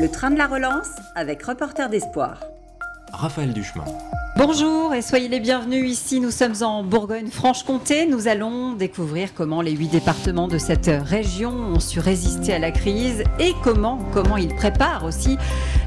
Le train de la relance avec Reporter d'Espoir. Raphaël Duchemin. Bonjour et soyez les bienvenus ici. Nous sommes en Bourgogne-Franche-Comté. Nous allons découvrir comment les huit départements de cette région ont su résister à la crise et comment, comment ils préparent aussi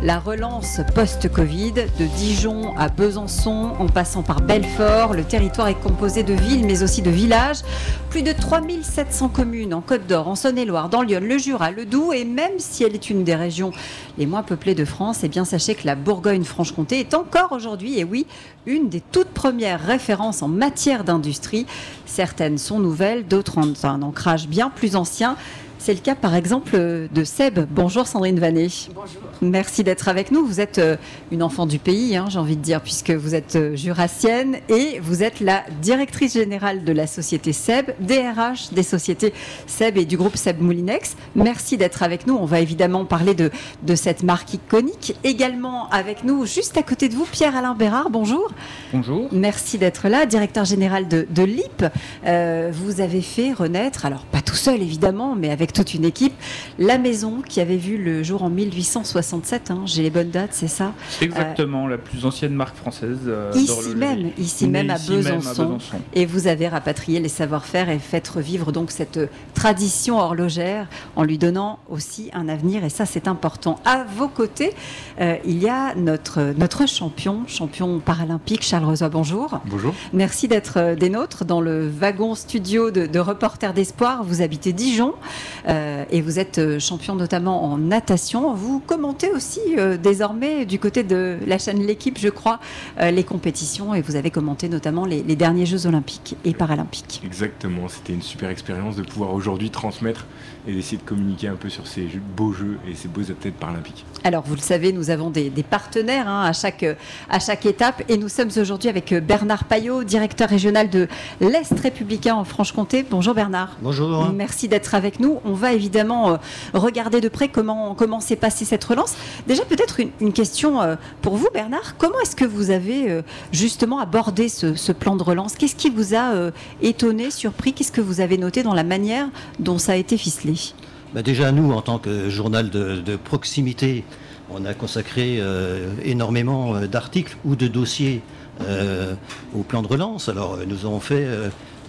la relance post-Covid de Dijon à Besançon en passant par Belfort. Le territoire est composé de villes mais aussi de villages. Plus de 3700 communes en Côte d'Or, en Saône-et-Loire, dans Lyon, le Jura, le Doubs et même si elle est une des régions les moins peuplées de France, eh bien sachez que la Bourgogne-Franche-Comté est encore aujourd'hui, et oui, une des toutes premières références en matière d'industrie. Certaines sont nouvelles, d'autres ont un ancrage bien plus ancien. C'est le cas par exemple de Seb. Bonjour Sandrine Vanet. Bonjour. Merci d'être avec nous. Vous êtes euh, une enfant du pays, hein, j'ai envie de dire, puisque vous êtes euh, jurassienne et vous êtes la directrice générale de la société Seb, DRH des sociétés Seb et du groupe Seb Moulinex. Merci d'être avec nous. On va évidemment parler de, de cette marque iconique. Également avec nous, juste à côté de vous, Pierre-Alain Bérard. Bonjour. Bonjour. Merci d'être là, directeur général de, de l'IP. Euh, vous avez fait renaître, alors pas tout seul évidemment, mais avec toute une équipe, la maison qui avait vu le jour en 1867. Hein, J'ai les bonnes dates, c'est ça Exactement, la plus ancienne marque française. euh, Ici même, ici même à, ici même à Besançon. Et vous avez rapatrié les savoir-faire et fait revivre donc cette tradition horlogère en lui donnant aussi un avenir. Et ça, c'est important. À vos côtés, euh, il y a notre, notre champion, champion paralympique, Charles Rezois. Bonjour. Bonjour. Merci d'être euh, des nôtres dans le wagon studio de, de Reporters d'Espoir. Vous habitez Dijon euh, et vous êtes euh, champion notamment en natation. Vous commentez aussi euh, désormais du côté de la chaîne L'équipe, je crois, euh, les compétitions et vous avez commenté notamment les, les derniers Jeux olympiques et paralympiques. Exactement, c'était une super expérience de pouvoir aujourd'hui transmettre et d'essayer de communiquer un peu sur ces jeux- beaux jeux et ces beaux athlètes paralympiques. Alors, vous le savez, nous avons des, des partenaires hein, à, chaque, à chaque étape et nous sommes aujourd'hui avec Bernard Payot, directeur régional de l'Est républicain en Franche-Comté. Bonjour Bernard. Bonjour. Merci d'être avec nous. On va évidemment euh, regarder de près comment s'est passée cette relance. Déjà peut-être une, question euh, pour vous Bernard. Comment est-ce que vous avez euh, justement abordé ce, plan de relance? Qu'est-ce qui vous a étonné, surpris? Qu'est-ce que vous avez noté dans la manière dont ça a été ficelé? Bah déjà, nous, en tant que journal de, proximité, on a consacré énormément d'articles ou de dossiers au plan de relance. Alors, nous avons fait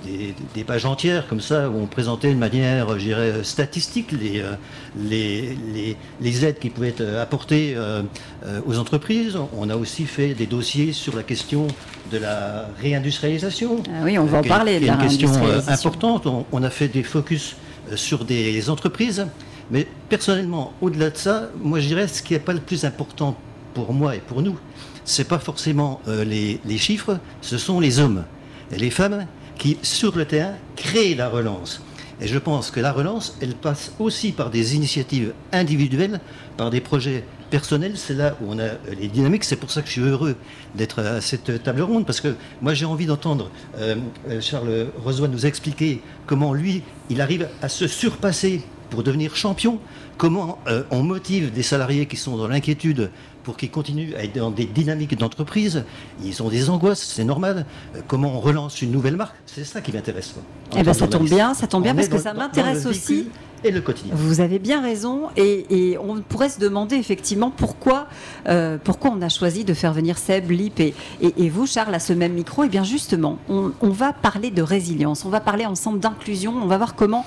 des, des pages entières comme ça, où on présentait de manière, je dirais, statistique les, euh, les, les, les aides qui pouvaient être apportées euh, euh, aux entreprises. On a aussi fait des dossiers sur la question de la réindustrialisation. Ah oui, on va en parler de qui est la une question importante. On, on a fait des focus sur des entreprises, mais personnellement, au-delà de ça, moi je dirais ce qui n'est pas le plus important pour moi et pour nous, c'est pas forcément euh, les, les chiffres, ce sont les hommes et les femmes qui, sur le terrain, créent la relance. Et je pense que la relance, elle passe aussi par des initiatives individuelles, par des projets personnels. C'est là où on a euh, les dynamiques. C'est pour ça que je suis heureux d'être à cette table ronde, parce que moi j'ai envie d'entendre euh, euh, Charles Rosoy nous expliquer comment lui, il arrive à se surpasser pour devenir champion, comment on motive des salariés qui sont dans l'inquiétude pour qu'ils continuent à être dans des dynamiques d'entreprise. Ils ont des angoisses, c'est normal. Euh, comment on relance une nouvelle marque, c'est ça qui m'intéresse. Eh ben, ça tombe bien, ça tombe bien On parce que dans- ça m'intéresse aussi. Et le quotidien. Vous avez bien raison et, et on pourrait se demander effectivement pourquoi, euh, pourquoi on a choisi de faire venir Seb, Lip et, et- et vous, Charles, à ce même micro. Et bien justement, on, on va parler de résilience, on va parler ensemble d'inclusion, on va voir comment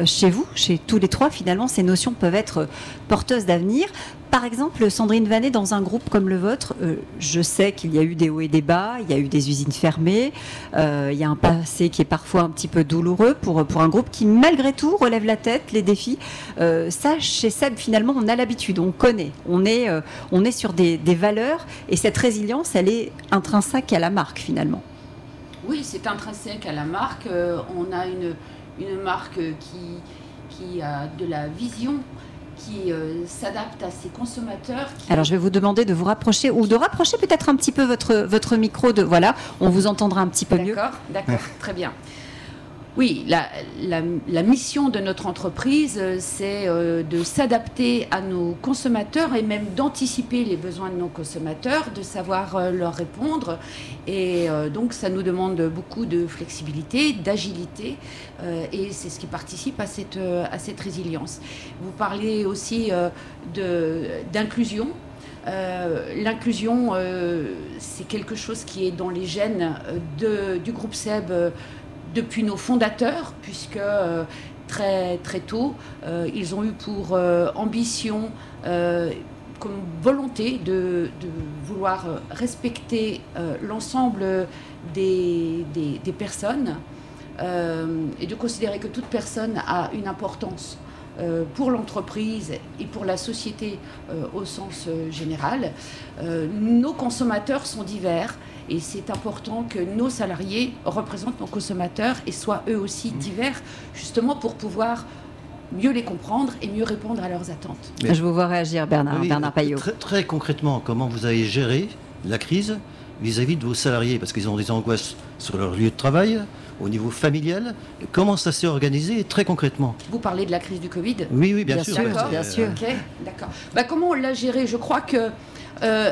euh, chez vous, chez tous les trois, finalement, ces notions peuvent être porteuses d'avenir. Par exemple, Sandrine Vanet, dans un groupe comme le vôtre, euh, je sais qu'il y a eu des hauts et des bas, il y a eu des usines fermées, euh, il y a un passé qui est parfois un petit peu douloureux pour, pour un groupe qui, malgré tout, relève la tête, les défis. Euh, ça, chez Seb, finalement, on a l'habitude, on connaît, on est, on est sur des, des valeurs et cette résilience, elle est intrinsèque à la marque, finalement. Oui, c'est intrinsèque à la marque. On a une, une marque qui, qui a de la vision, qui euh, s'adapte à ses consommateurs. qui- Alors, je vais vous demander de vous rapprocher ou de rapprocher peut-être un petit peu votre, votre micro. De, voilà, on vous entendra un petit peu mieux. D'accord, d'accord, très bien. Oui, la, mission de notre entreprise, euh, c'est euh, de s'adapter à nos consommateurs et même d'anticiper les besoins de nos consommateurs, de savoir euh, leur répondre. Et donc, ça nous demande beaucoup de flexibilité, d'agilité, et c'est ce qui participe à cette, résilience. Vous parlez aussi d'inclusion. L'inclusion, c'est quelque chose qui est dans les gènes du groupe SEB depuis nos fondateurs, puisque euh, très, très tôt, euh, ils ont eu pour euh, ambition, comme volonté de, vouloir respecter l'ensemble des, des, personnes et de considérer que toute personne a une importance pour l'entreprise et pour la société au sens général. nos consommateurs sont divers et c'est important que nos salariés représentent nos consommateurs et soient eux aussi mmh. divers, justement pour pouvoir mieux les comprendre et mieux répondre à leurs attentes. Je vous vois réagir, Bernard, Bernard Payot. Très, concrètement, comment vous avez géré la crise vis-à-vis de vos salariés? Parce qu'ils ont des angoisses sur leur lieu de travail, au niveau familial. Comment ça s'est organisé très concrètement? Vous parlez de la crise du Covid? Oui, oui, bien, sûr. Bien sûr. d'accord. Bah, comment on l'a géré? Je crois que euh,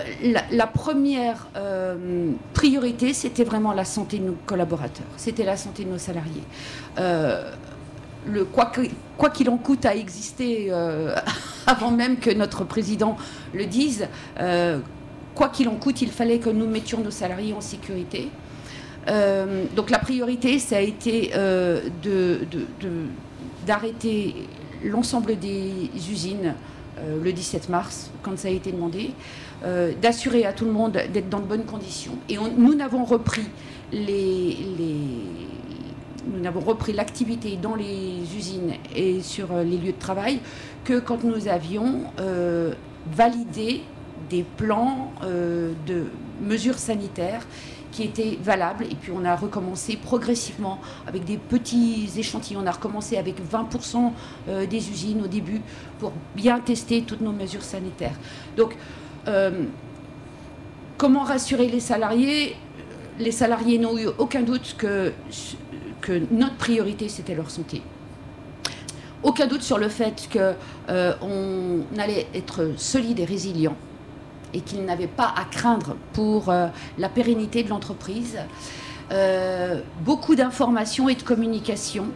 la, première euh, priorité, c'était vraiment la santé de nos collaborateurs, c'était la santé de nos salariés. Euh, quoi qu'il en coûte a existé avant même que notre président le dise. quoi qu'il en coûte, il fallait que nous mettions nos salariés en sécurité. donc la priorité, ça a été d'arrêter l'ensemble des usines le 17 mars, quand ça a été demandé. Euh, d'assurer à tout le monde d'être dans de bonnes conditions. Et nous n'avons repris les, nous repris l'activité dans les usines et sur euh, les lieux de travail que quand nous avions euh, validé des plans de mesures sanitaires qui étaient valables. Et puis on a recommencé progressivement avec des petits échantillons. On a recommencé avec 20% des usines au début pour bien tester toutes nos mesures sanitaires. Donc comment rassurer les salariés? Les salariés n'ont eu aucun doute que, que notre priorité, c'était leur santé. Aucun doute sur le fait qu'on euh, allait être solide et résilient et qu'ils n'avaient pas à craindre pour euh, la pérennité de l'entreprise. beaucoup d'informations et de communication.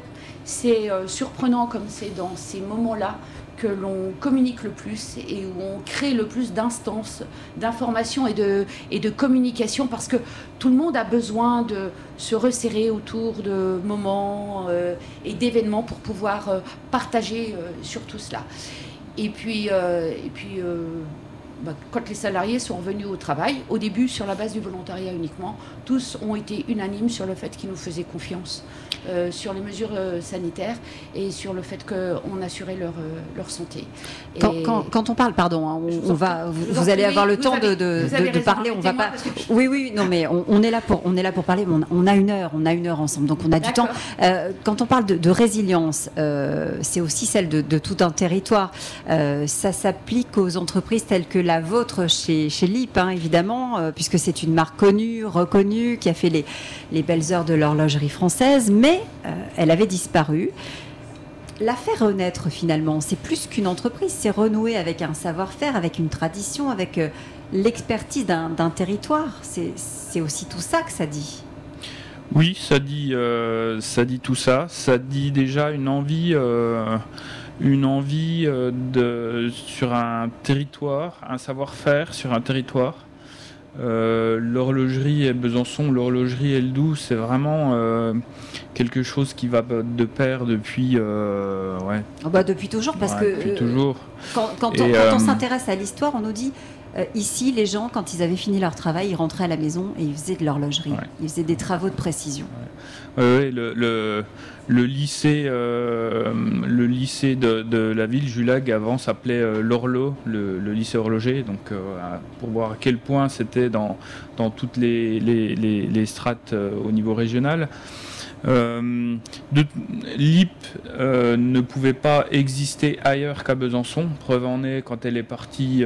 C'est surprenant comme c'est dans ces moments-là que l'on communique le plus et où on crée le plus d'instances d'information et de, et de communication parce que tout le monde a besoin de se resserrer autour de moments euh, et d'événements pour pouvoir euh, partager euh, sur tout cela. Et puis, et puis bah, quand les salariés sont revenus au travail, au début sur la base du volontariat uniquement, tous ont été unanimes sur le fait qu'ils nous faisaient confiance euh, sur les mesures euh, sanitaires et sur le fait qu'on assurait leur, euh, leur santé. Quand, on parle, pardon, hein, on, va, vous, allez avoir le temps de, de, parler, on va pas. Oui, oui, non, mais on, est là pour, on est là pour parler. On, a une heure, on a une heure ensemble, donc on a du temps. quand on parle de, résilience, c'est aussi celle de, tout un territoire. ça s'applique aux entreprises telles que la vôtre chez, chez LIP, hein, évidemment, puisque c'est une marque connue, reconnue, qui a fait les, les belles heures de l'horlogerie française, mais euh, elle avait disparu. La faire renaître finalement, c'est plus qu'une entreprise, c'est renouer avec un savoir-faire, avec une tradition, avec euh, l'expertise d'un territoire. C'est aussi tout ça que ça dit. Oui, ça dit, euh, ça dit tout ça. Ça dit déjà une envie, une envie de, sur un territoire, un savoir-faire sur un territoire. Euh, l'horlogerie et Besançon, l'horlogerie et le Doubs, c'est vraiment euh, quelque chose qui va de pair depuis. Euh, ouais. Oh, bah depuis toujours, parce que. Depuis toujours. Quand, on, s'intéresse à l'histoire, on nous dit. ici, les gens, quand ils avaient fini leur travail, ils rentraient à la maison et ils faisaient de l'horlogerie. Ils faisaient des travaux de précision. Oui, le, lycée, euh, le lycée de, la ville, Julag, avant s'appelait euh, l'Orlo, le, lycée horloger, donc euh, pour voir à quel point c'était dans, dans toutes les, les, strates au niveau régional. L'IP ne pouvait pas exister ailleurs qu'à Besançon. Preuve en est quand elle est partie,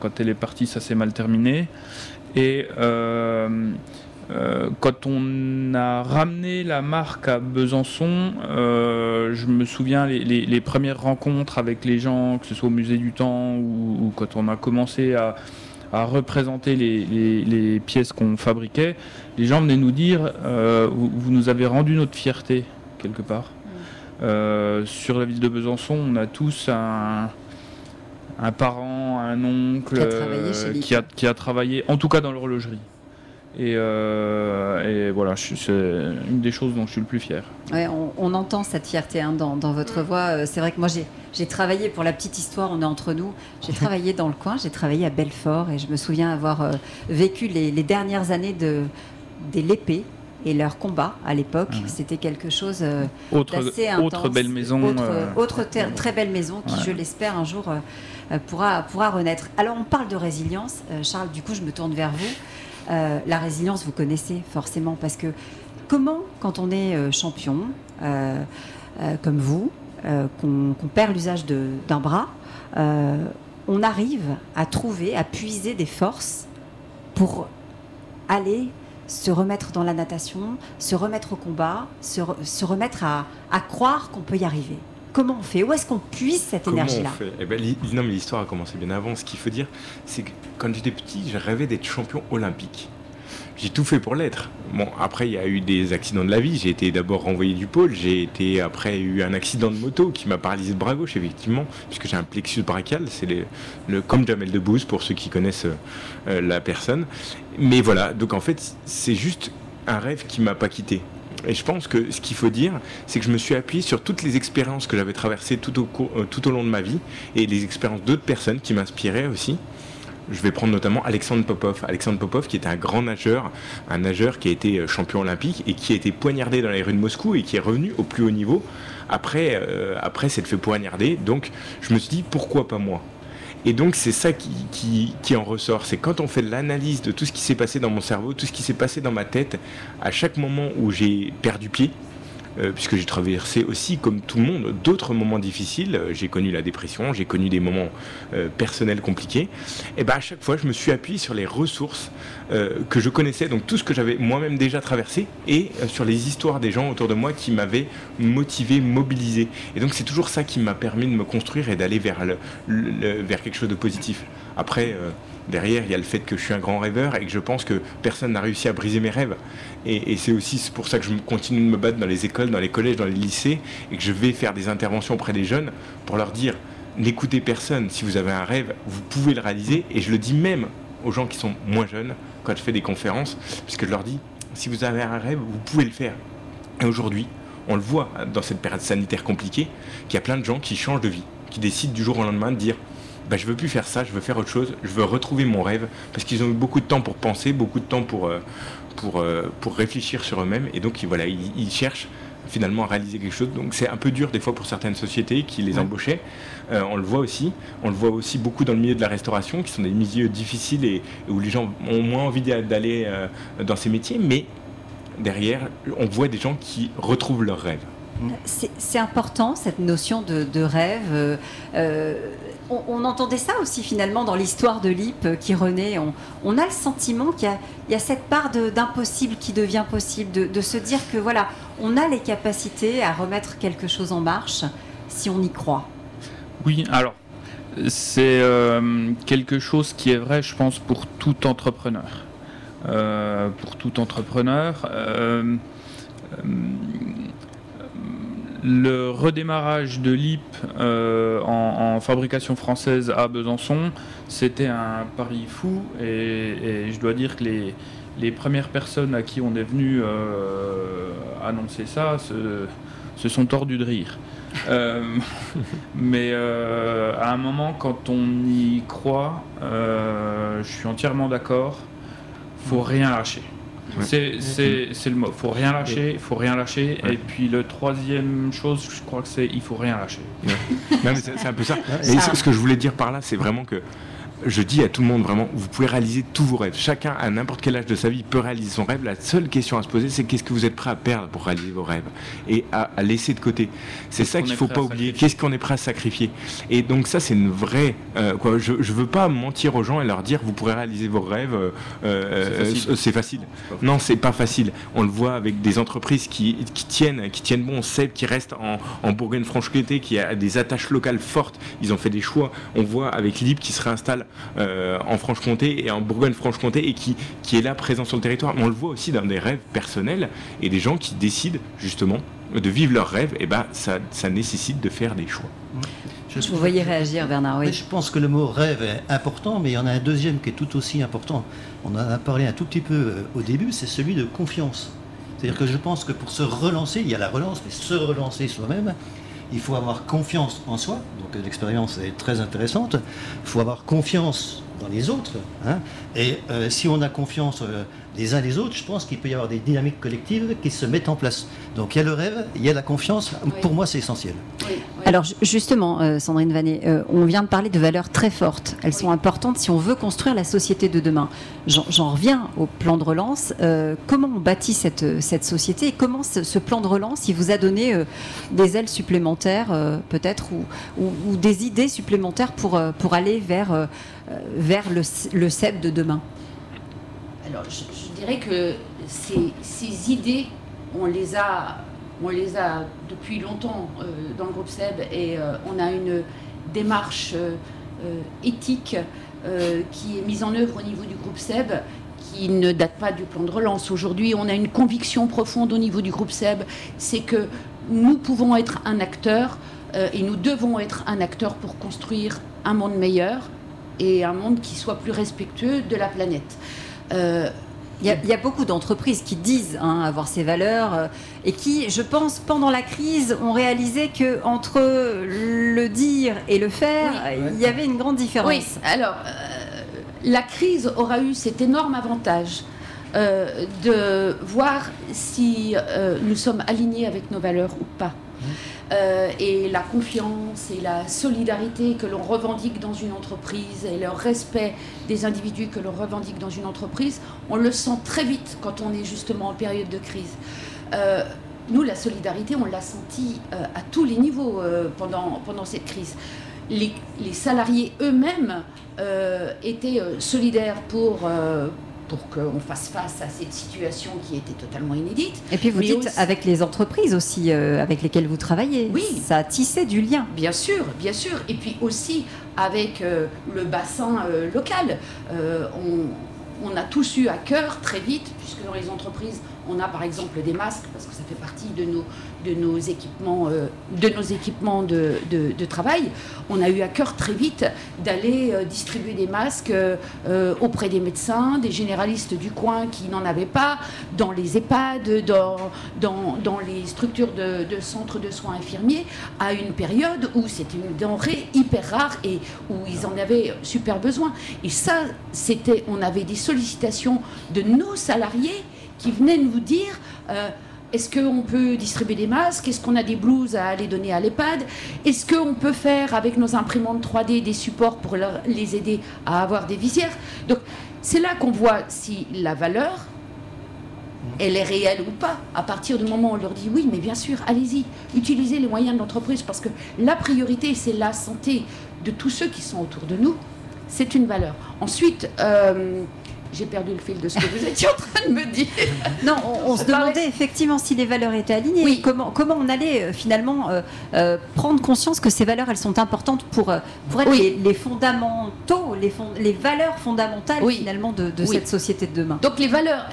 quand elle est partie, ça s'est mal terminé. Et euh, quand on a ramené la marque à Besançon, euh, je me souviens les, premières rencontres avec les gens, que ce soit au musée du temps ou, quand on a commencé à, représenter les, pièces qu'on fabriquait, les gens venaient nous dire euh, vous, nous avez rendu notre fierté quelque part. Mm. sur la ville de Besançon, on a tous un, parent, un oncle qui a travaillé en tout cas dans l'horlogerie. Euh, et, voilà, c'est une des choses dont je suis le plus fier. Ouais, on, entend cette fierté hein, dans, votre voix. Euh, c'est vrai que moi, j'ai travaillé, pour la petite histoire, on est entre nous, j'ai travaillé dans le coin, j'ai travaillé à Belfort et je me souviens avoir euh, vécu les, dernières années de, des Lépées et leur combat à l'époque. C'était quelque chose d'assez intense. Autre belle maison. Autre, très belle maison qui, je l'espère, un jour pourra, pourra renaître. Alors, on parle de résilience. Charles, du coup, je me tourne vers vous. Euh, la résilience, vous connaissez forcément, parce que comment, quand on est euh, champion, euh, comme vous, qu'on perd l'usage d'un bras, on arrive à trouver, à puiser des forces pour aller se remettre dans la natation, se remettre au combat, se, remettre à, croire qu'on peut y arriver Comment on fait Où est-ce qu'on puise cette énergie-là eh ben, Non, mais l'histoire a commencé bien avant. Ce qu'il faut dire, c'est que quand j'étais petit, je rêvais d'être champion olympique j'ai tout fait pour l'être. Bon, après, il y a eu des accidents de la vie. J'ai été d'abord renvoyé du pôle. J'ai été après eu un accident de moto qui m'a paralysé le bras gauche, effectivement, puisque j'ai un plexus brachial. C'est le, comme Jamel Debbouze pour ceux qui connaissent euh, la personne. Mais voilà, donc en fait, c'est juste un rêve qui m'a pas quitté. Et je pense que ce qu'il faut dire, c'est que je me suis appuyé sur toutes les expériences que j'avais traversées tout au, euh, tout au long de ma vie et les expériences d'autres personnes qui m'inspiraient aussi. Je vais prendre notamment Alexandre Popov. Alexandre Popov qui est un grand nageur, un nageur qui a été euh, champion olympique et qui a été poignardé dans les rues de Moscou et qui est revenu au plus haut niveau après, euh, après s'être fait poignarder. Donc je me suis dit pourquoi pas moi? Et donc c'est ça qui, en ressort, c'est quand on fait l'analyse de tout ce qui s'est passé dans mon cerveau, tout ce qui s'est passé dans ma tête, à chaque moment où j'ai perdu pied, puisque j'ai traversé aussi, comme tout le monde, d'autres moments difficiles. J'ai connu la dépression, j'ai connu des moments euh, personnels compliqués. Et bien à chaque fois, je me suis appuyé sur les ressources euh, que je connaissais, donc tout ce que j'avais moi-même déjà traversé, et sur les histoires des gens autour de moi qui m'avaient motivé, mobilisé. Et donc c'est toujours ça qui m'a permis de me construire et d'aller vers, vers quelque chose de positif. Après, derrière, il y a le fait que je suis un grand rêveur et que je pense que personne n'a réussi à briser mes rêves. Et, c'est aussi pour ça que je continue de me battre dans les écoles, dans les collèges, dans les lycées, et que je vais faire des interventions auprès des jeunes pour leur dire n'écoutez personne. Si vous avez un rêve, vous pouvez le réaliser. Et je le dis même aux gens qui sont moins jeunes quand je fais des conférences, puisque je leur dis si vous avez un rêve, vous pouvez le faire. Et aujourd'hui, on le voit dans cette période sanitaire compliquée, qu'il y a plein de gens qui changent de vie, qui décident du jour au lendemain de dire bah, je veux plus faire ça, je veux faire autre chose, je veux retrouver mon rêve, parce qu'ils ont eu beaucoup de temps pour penser, beaucoup de temps pour, euh, pour, euh, pour réfléchir sur eux-mêmes, et donc voilà, ils, cherchent finalement à réaliser quelque chose. Donc c'est un peu dur des fois pour certaines sociétés qui les embauchaient. Euh, on le voit aussi. On le voit aussi beaucoup dans le milieu de la restauration, qui sont des milieux difficiles et, où les gens ont moins envie d'aller dans ces métiers. Mais derrière, on voit des gens qui retrouvent leurs rêves. C'est important cette notion de, rêve on, entendait ça aussi finalement dans l'histoire de l'IP euh, qui renaît. On, a le sentiment qu'il y, a cette part d'impossible qui devient possible, de, se dire que voilà, on a les capacités à remettre quelque chose en marche si on y croit. Oui, alors c'est euh, quelque chose qui est vrai, je pense, pour tout entrepreneur. Euh, pour tout entrepreneur le redémarrage de l'IP euh, en, fabrication française à Besançon, c'était un pari fou et, je dois dire que les, premières personnes à qui on est venu euh, annoncer ça se, sont tordus de rire. Euh, mais à un moment, quand on y croit, je suis entièrement d'accord, faut rien lâcher. C'est le mot. Faut rien lâcher. Il faut rien lâcher. Et puis le troisième chose, je crois que c'est il faut rien lâcher. c'est un peu ça. Et ce que je voulais dire par là, c'est vraiment que je dis à tout le monde vraiment, vous pouvez réaliser tous vos rêves. Chacun, à n'importe quel âge de sa vie, peut réaliser son rêve. La seule question à se poser, c'est qu'est-ce que vous êtes prêt à perdre pour réaliser vos rêves et à, laisser de côté. C'est ça qu'il ne faut pas oublier. Qu'est-ce qu'on est prêt à sacrifier Et donc ça, c'est une vraie. Euh, quoi, je ne veux pas mentir aux gens et leur dire, vous pourrez réaliser vos rêves. Euh, euh, c'est facile. Non, c'est pas facile. On le voit avec des entreprises qui, tiennent, qui tiennent bon, Seb qui reste en, en Bourgogne-Franche-Comté, qui a des attaches locales fortes. Ils ont fait des choix. On voit avec Lib qui se réinstalle euh, en Franche-Comté et en Bourgogne-Franche-Comté et qui, qui est là présent sur le territoire. Mais on le voit aussi dans des rêves personnels et des gens qui décident justement de vivre leurs rêves, et ben ça, ça nécessite de faire des choix. Je Vous voyez réagir, Bernard. Oui. Je pense que le mot rêve est important, mais il y en a un deuxième qui est tout aussi important. On en a parlé un tout petit peu euh, au début, c'est celui de confiance. C'est-à-dire que je pense que pour se relancer, il y a la relance, mais se relancer soi-même, il faut avoir confiance en soi, donc l'expérience est très intéressante, il faut avoir confiance dans les autres, hein. et euh, si on a confiance euh, les uns les autres, je pense qu'il peut y avoir des dynamiques collectives qui se mettent en place. Donc il y a le rêve, il y a la confiance. Pour moi, c'est essentiel. Alors justement, euh, Sandrine Vanet, euh, on vient de parler de valeurs très fortes. Elles sont importantes si on veut construire la société de demain. J'en reviens au plan de relance. Comment on bâtit cette, cette société et comment ce, plan de relance, il vous a donné des ailes supplémentaires peut-être ou, ou, des idées supplémentaires pour, pour aller vers, vers le, le de demain alors, je, dirais que ces, idées, on les a, on les a depuis longtemps euh, dans le groupe SEB et euh, on a une démarche euh, éthique qui est mise en œuvre au niveau du groupe SEB qui ne date pas du plan de relance. Aujourd'hui, on a une conviction profonde au niveau du groupe SEB, c'est que nous pouvons être un acteur et nous devons être un acteur pour construire un monde meilleur et un monde qui soit plus respectueux de la planète. Euh, il y, a beaucoup d'entreprises qui disent hein, avoir ces valeurs euh, et qui, je pense, pendant la crise, ont réalisé que entre le dire et le faire, il y avait une grande différence. Oui, alors euh, la crise aura eu cet énorme avantage de voir si nous sommes alignés avec nos valeurs ou pas. Euh, et la confiance et la solidarité que l'on revendique dans une entreprise et le respect des individus que l'on revendique dans une entreprise, on le sent très vite quand on est justement en période de crise. Euh, nous, la solidarité, on l'a senti euh, à tous les niveaux pendant, pendant cette crise. Les salariés eux-mêmes étaient solidaires pour, pour qu'on fasse face à cette situation qui était totalement inédite. Et puis vous dites avec les entreprises aussi euh, avec lesquelles vous travaillez. Oui. Ça a tissé du lien. Bien sûr, bien sûr. Et puis aussi avec euh, le bassin euh, local. On, on, a tous eu à cœur très vite, puisque dans les entreprises, on a par exemple des masques, parce que ça fait partie de nos, équipements, euh, de, travail, on a eu à cœur très vite d'aller euh, distribuer des masques euh, auprès des médecins, des généralistes du coin qui n'en avaient pas, dans les EHPAD, dans les structures de, de, centres de soins infirmiers, à une période où c'était une denrée hyper rare et où ils en avaient super besoin. Et ça, c'était, on avait des sollicitations de nos salariés qui venaient nous dire est-ce qu'on peut distribuer des masques? Est-ce qu'on a des blouses à aller donner à l'EHPAD Est-ce qu'on peut faire avec nos imprimantes 3D des supports pour les aider à avoir des visières? Donc c'est là qu'on voit si la valeur, elle est réelle ou pas. À partir du moment où on leur dit oui, mais bien sûr, allez-y, utilisez les moyens de l'entreprise parce que la priorité, c'est la santé de tous ceux qui sont autour de nous. C'est une valeur. Ensuite, euh, j'ai perdu le fil de ce que vous étiez en train de me dire. Non, on, se demandait effectivement si les valeurs étaient alignées. Oui. Comment, comment on allait euh, finalement euh, euh, prendre conscience que ces valeurs, elles sont importantes pour, pour être les, fondamentaux, les, les valeurs fondamentales finalement de, cette société de demain. Donc les valeurs,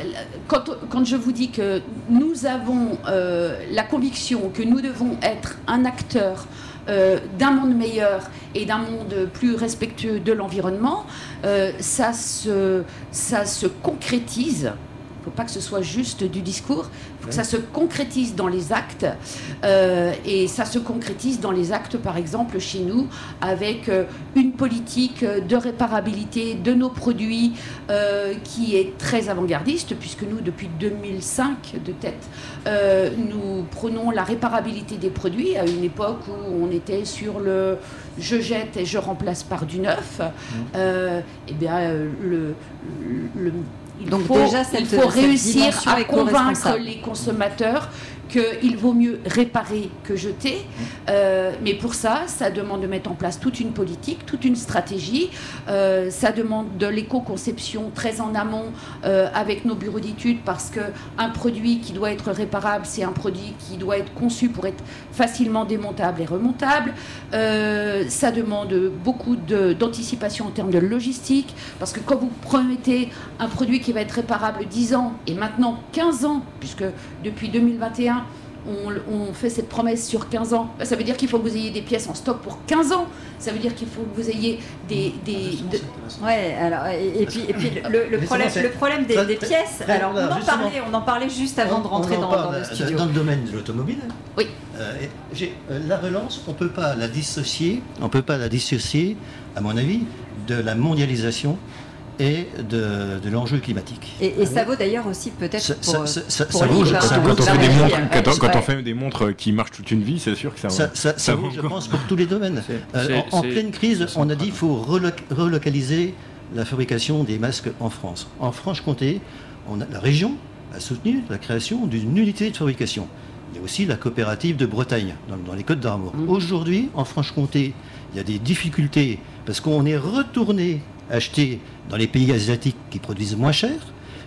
quand, quand je vous dis que nous avons la conviction que nous devons être un acteur euh, d'un monde meilleur et d'un monde plus respectueux de l'environnement, euh, ça, se, ça se concrétise Il ne faut pas que ce soit juste du discours, il faut que ça se concrétise dans les actes. Euh, et ça se concrétise dans les actes, par exemple, chez nous, avec une politique de réparabilité de nos produits euh, qui est très avant-gardiste, puisque nous, depuis 2005 de tête, nous prenons la réparabilité des produits à une époque où on était sur le je jette et je remplace par du neuf. Mmh. et bien, le, le il Donc faut, déjà, il faut réussir à convaincre les consommateurs qu'il vaut mieux réparer que jeter. Euh, mais pour ça, ça demande de mettre en place toute une politique, toute une stratégie. Euh, ça demande de l'éco-conception très en amont euh, avec nos bureaux d'études parce qu'un produit qui doit être réparable, c'est un produit qui doit être conçu pour être facilement démontable et remontable. ça demande beaucoup d'anticipation en termes de logistique parce que quand vous promettez un produit qui va être réparable 10 ans et maintenant 15 ans, puisque depuis 2021, on, fait cette promesse sur 15 ans. Ça veut dire qu'il faut que vous ayez des pièces en stock pour 15 ans. Ça veut dire qu'il faut que vous ayez des. des Ouais, alors, et, puis, et puis le, problème, le problème des, pièces, alors on en, parlait, on en parlait juste avant de rentrer dans, le studio. Dans le domaine de l'automobile, oui. Euh, euh, la relance, on ne peut pas la dissocier, on peut pas la dissocier, à mon avis, de la mondialisation et de, de l'enjeu climatique. Et, ça vaut d'ailleurs aussi peut-être pour, ça, ça, ça vaut, quand, on fait des montres, quand, on fait des montres qui marchent toute une vie, c'est sûr que ça vaut. Ça, vaut, je pense, pour tous les domaines. Euh, en, pleine crise, on a dit qu'il faut relocaliser la fabrication des masques en France. En Franche-Comté, la région a soutenu la création d'une unité de fabrication. Il y a aussi la coopérative de Bretagne, dans, les Côtes d'Armor. Mmh. Aujourd'hui, en Franche-Comté, il y a des difficultés parce qu'on est retourné acheter dans les pays asiatiques qui produisent moins cher.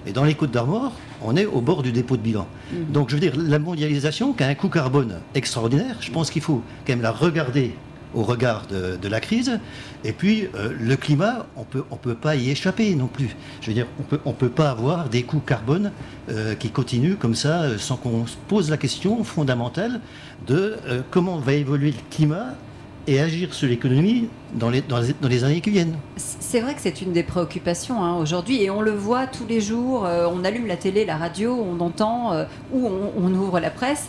Et dans les Côtes d'Armor, on est au bord du dépôt de bilan. Mhm. Donc, je veux dire, la mondialisation qui a un coût carbone extraordinaire, je pense qu'il faut quand même la regarder au regard de, la crise. Et puis, euh, le climat, on peut, ne on peut pas y échapper non plus. Je veux dire, on peut, ne on peut pas avoir des coûts carbone euh, qui continuent comme ça, euh, sans qu'on se pose la question fondamentale de comment va évoluer le climat et agir sur l'économie dans les, dans, les, années qui viennent. C'est vrai que c'est une des préoccupations hein, aujourd'hui et on le voit tous les jours. Euh, on allume la télé, la radio, on entend euh, ou on, ouvre la presse.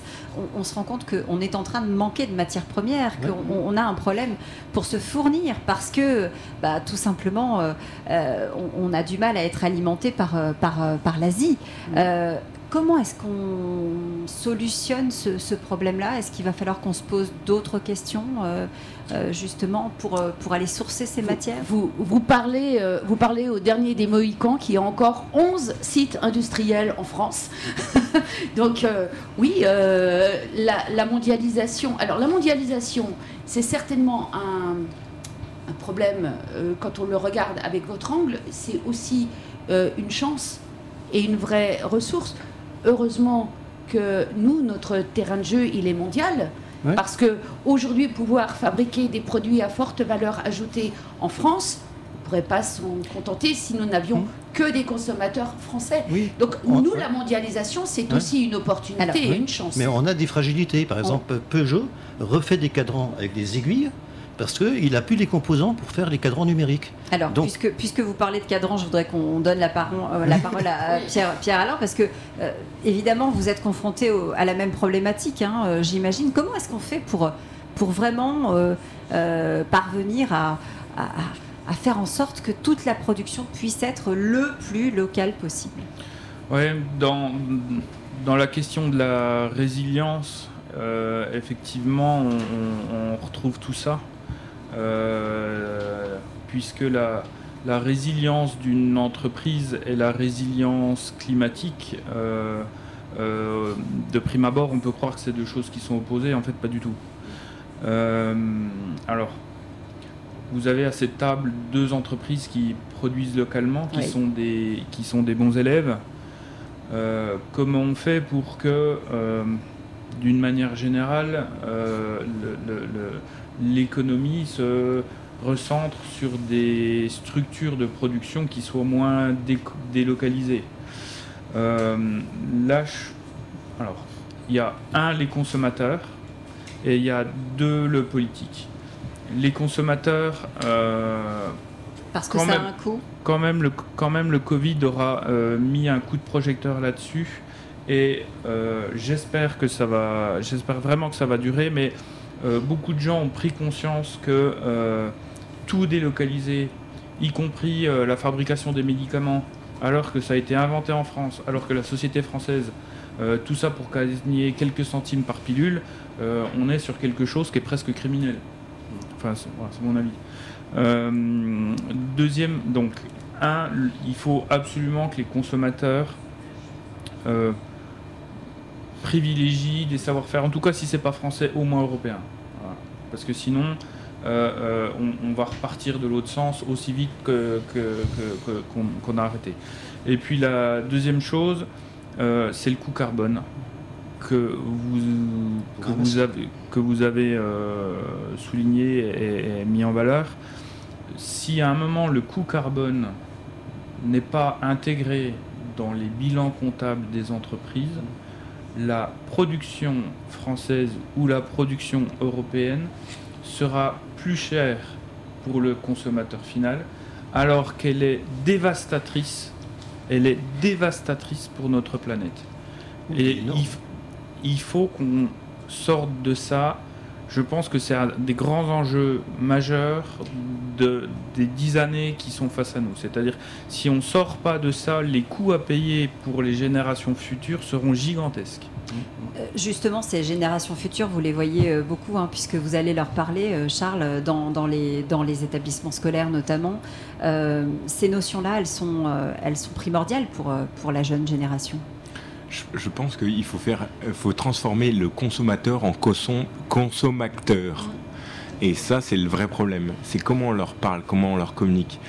On, se rend compte qu'on est en train de manquer de matières premières, qu'on on a un problème pour se fournir parce que bah, tout simplement euh, on, a du mal à être alimenté par, par, par l'Asie. Comment est-ce qu'on solutionne ce, problème-là? Est-ce qu'il va falloir qu'on se pose d'autres questions euh, euh, justement pour, euh, pour aller sourcer ces matières? vous, vous, parlez, vous parlez au dernier des Mohicans qui a encore 11 sites industriels en France. Donc oui, la, mondialisation. Alors la mondialisation, c'est certainement un, un problème quand on le regarde avec votre angle. C'est aussi une chance et une vraie ressource heureusement que nous, notre terrain de jeu, il est mondial. Parce que aujourd'hui, pouvoir fabriquer des produits à forte valeur ajoutée en France, on ne pourrait pas s'en contenter si nous n'avions mmh. que des consommateurs français. Donc nous, la mondialisation, c'est aussi une opportunité et une chance. Mais on a des fragilités. Par exemple, Peugeot refait des cadrans avec des aiguilles parce qu'il n'a plus les composants pour faire les cadrans numériques. Alors, puisque, puisque vous parlez de cadrans, je voudrais qu'on donne la, parole, euh, la parole à Pierre, Pierre Alain, parce que, euh, évidemment, vous êtes confronté à la même problématique, hein, euh, j'imagine. Comment est-ce qu'on fait pour, pour vraiment parvenir à, à, faire en sorte que toute la production puisse être le plus locale possible? Oui, dans, dans la question de la résilience, effectivement, on, retrouve tout ça. Euh, puisque la, la résilience d'une entreprise et la résilience climatique, euh, euh, de prime abord, on peut croire que c'est deux choses qui sont opposées, en fait pas du tout. alors, vous avez à cette table deux entreprises qui produisent localement, qui, sont, des, qui sont des bons élèves. comment on fait pour que, d'une manière générale, le l'économie se recentre sur des structures de production qui soient moins délocalisées. Euh, là, alors, il y a un, les consommateurs, et il y a deux, le politique. Les consommateurs, euh, Parce que ça a un coût quand même, le, quand même, le Covid aura mis un coup de projecteur là-dessus. Et j'espère que ça va, j'espère vraiment que ça va durer, mais beaucoup de gens ont pris conscience que tout délocaliser, y compris la fabrication des médicaments, alors que ça a été inventé en France, alors que la société française, euh, tout ça pour gagner quelques centimes par pilule, euh, on est sur quelque chose qui est presque criminel. Enfin, c'est mon avis. Euh, deuxième, donc, un, il faut absolument que les consommateurs privilégient des savoir-faire, en tout cas si c'est pas français, au moins européen. Parce que sinon, euh, euh, on, va repartir de l'autre sens aussi vite qu'on a arrêté. Et puis la deuxième chose, euh, c'est le coût carbone que vous, que vous avez, que vous avez souligné et, mis en valeur. Si à un moment le coût carbone n'est pas intégré dans les bilans comptables des entreprises, la production française ou la production européenne sera plus chère pour le consommateur final, alors qu'elle est dévastatrice. Elle est dévastatrice pour notre planète. Et il, faut qu'on sorte de ça. Je pense que c'est un des grands enjeux majeurs de, des dix années qui sont face à nous. C'est-à-dire, si on ne sort pas de ça, les coûts à payer pour les générations futures seront gigantesques. Euh, justement, ces générations futures, vous les voyez euh, beaucoup, hein, puisque vous allez leur parler, euh, Charles, dans, les, établissements scolaires notamment. ces notions-là, elles, sont primordiales pour la jeune génération. Je, pense qu'il faut, faire, faut transformer le consommateur en consommateur. Et ça, c'est le vrai problème. C'est comment on leur parle, comment on leur communique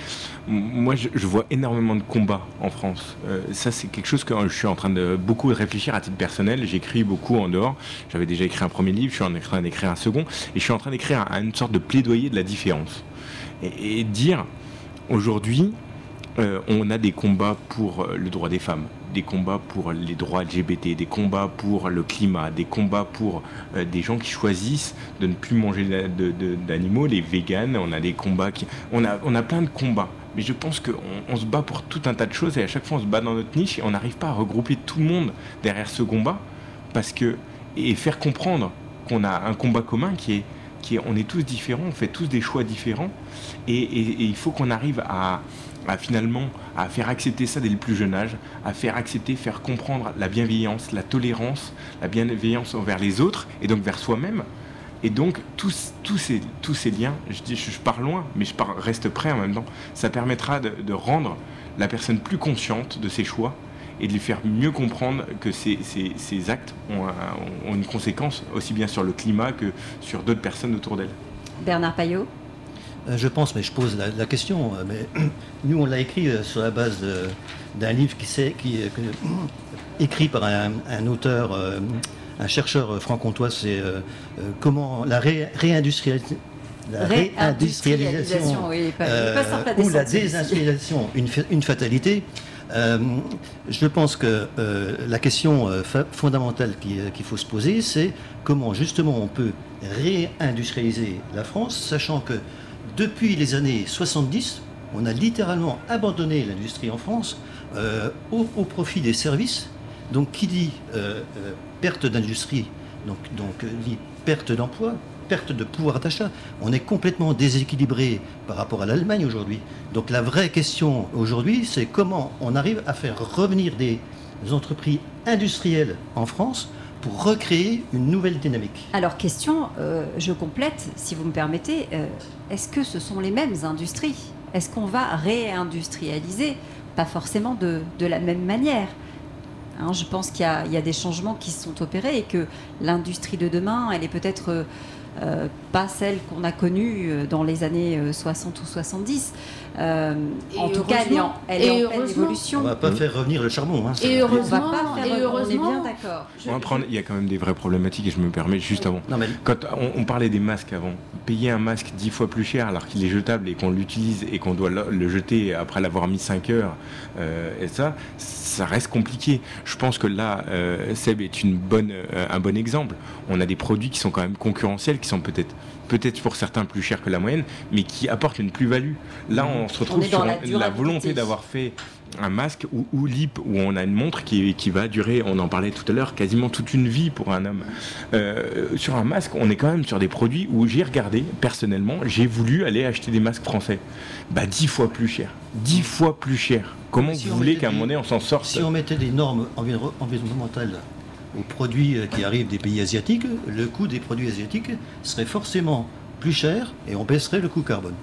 moi, je, vois énormément de combats en France. Euh, ça, c'est quelque chose que je suis en train de beaucoup réfléchir à titre personnel. J'écris beaucoup en dehors. J'avais déjà écrit un premier livre, je suis en train d'écrire un second, et je suis en train d'écrire une sorte de plaidoyer de la différence. Et, dire, aujourd'hui, euh, on a des combats pour euh, le droit des femmes, des combats pour les droits LGBT, des combats pour le climat, des combats pour des gens qui choisissent de ne plus manger d'animaux, les véganes, on a des combats qui... On a, on a plein de combats. Mais je pense qu'on se bat pour tout un tas de choses et à chaque fois on se bat dans notre niche et on n'arrive pas à regrouper tout le monde derrière ce combat parce que et faire comprendre qu'on a un combat commun qui est qui est, on est tous différents, on fait tous des choix différents et, il faut qu'on arrive à, finalement à faire accepter ça dès le plus jeune âge, à faire accepter, faire comprendre la bienveillance, la tolérance, la bienveillance envers les autres et donc vers soi-même et donc, tous, tous, ces, tous ces liens, je, dis, je, pars loin, mais je pars, reste prêt en même temps, ça permettra de, rendre la personne plus consciente de ses choix et de lui faire mieux comprendre que ces, ces, actes ont, ont, une conséquence aussi bien sur le climat que sur d'autres personnes autour d'elle. Bernard Payot je pense, mais je pose la, question. Euh, mais nous, on l'a écrit euh, sur la base d'un livre qui, qui est écrit par un, un auteur un chercheur euh, franc-comtois, c'est euh, euh, comment la réindustrialisation la réindustrialisation, ou la désindustrialisation, une, une fatalité. je pense que la question fondamentale qu'il faut se poser, c'est comment justement on peut réindustrialiser la France, sachant que depuis les années 70, on a littéralement abandonné l'industrie en France au, au, profit des services. Donc qui dit perte d'industrie, donc, donc euh, perte d'emploi, perte de pouvoir d'achat. On est complètement déséquilibré par rapport à l'Allemagne aujourd'hui. Donc la vraie question aujourd'hui, c'est comment on arrive à faire revenir des entreprises industrielles en France pour recréer une nouvelle dynamique. Alors question, euh, je complète, si vous me permettez, euh, est-ce que ce sont les mêmes industries? Est-ce qu'on va réindustrialiser? Pas forcément de, la même manière. Hein, je pense qu'il y, a des changements qui se sont opérés et que l'industrie de demain, elle est peut-être euh, pas celle qu'on a connue dans les années 60 ou 70. En tout cas, elle est en, pleine évolution. On va pas faire revenir le charbon. Hein, et heureusement, on est bien d'accord. il y a quand même des vraies problématiques et je me permets juste avant. Quand on, parlait des masques avant, payer un masque dix fois plus cher alors qu'il est jetable et qu'on l'utilise et qu'on doit le jeter après l'avoir mis 5 heures, et ça, ça reste compliqué. Je pense que là, Seb est une bonne, un bon exemple. On a des produits qui sont quand même concurrentiels, qui sont peut-être peut-être pour certains plus chers que la moyenne, mais qui apportent une plus-value. Là, Mmh. on se retrouve sur la volonté d'avoir fait un masque ou, ou LIP, où on a une montre qui, qui va durer, on en parlait tout à l'heure, quasiment toute une vie pour un homme. Euh, sur un masque, on est quand même sur des produits où j'ai regardé, personnellement, j'ai voulu aller acheter des masques français. Bah, dix fois plus cher. Dix fois plus cher. Comment Si vous voulez qu'à un moment donné, on s'en sorte Si on mettait des normes enviro- environnementales aux produits euh, qui arrivent des pays asiatiques, le coût des produits asiatiques serait forcément plus cher et on baisserait le coût carbone.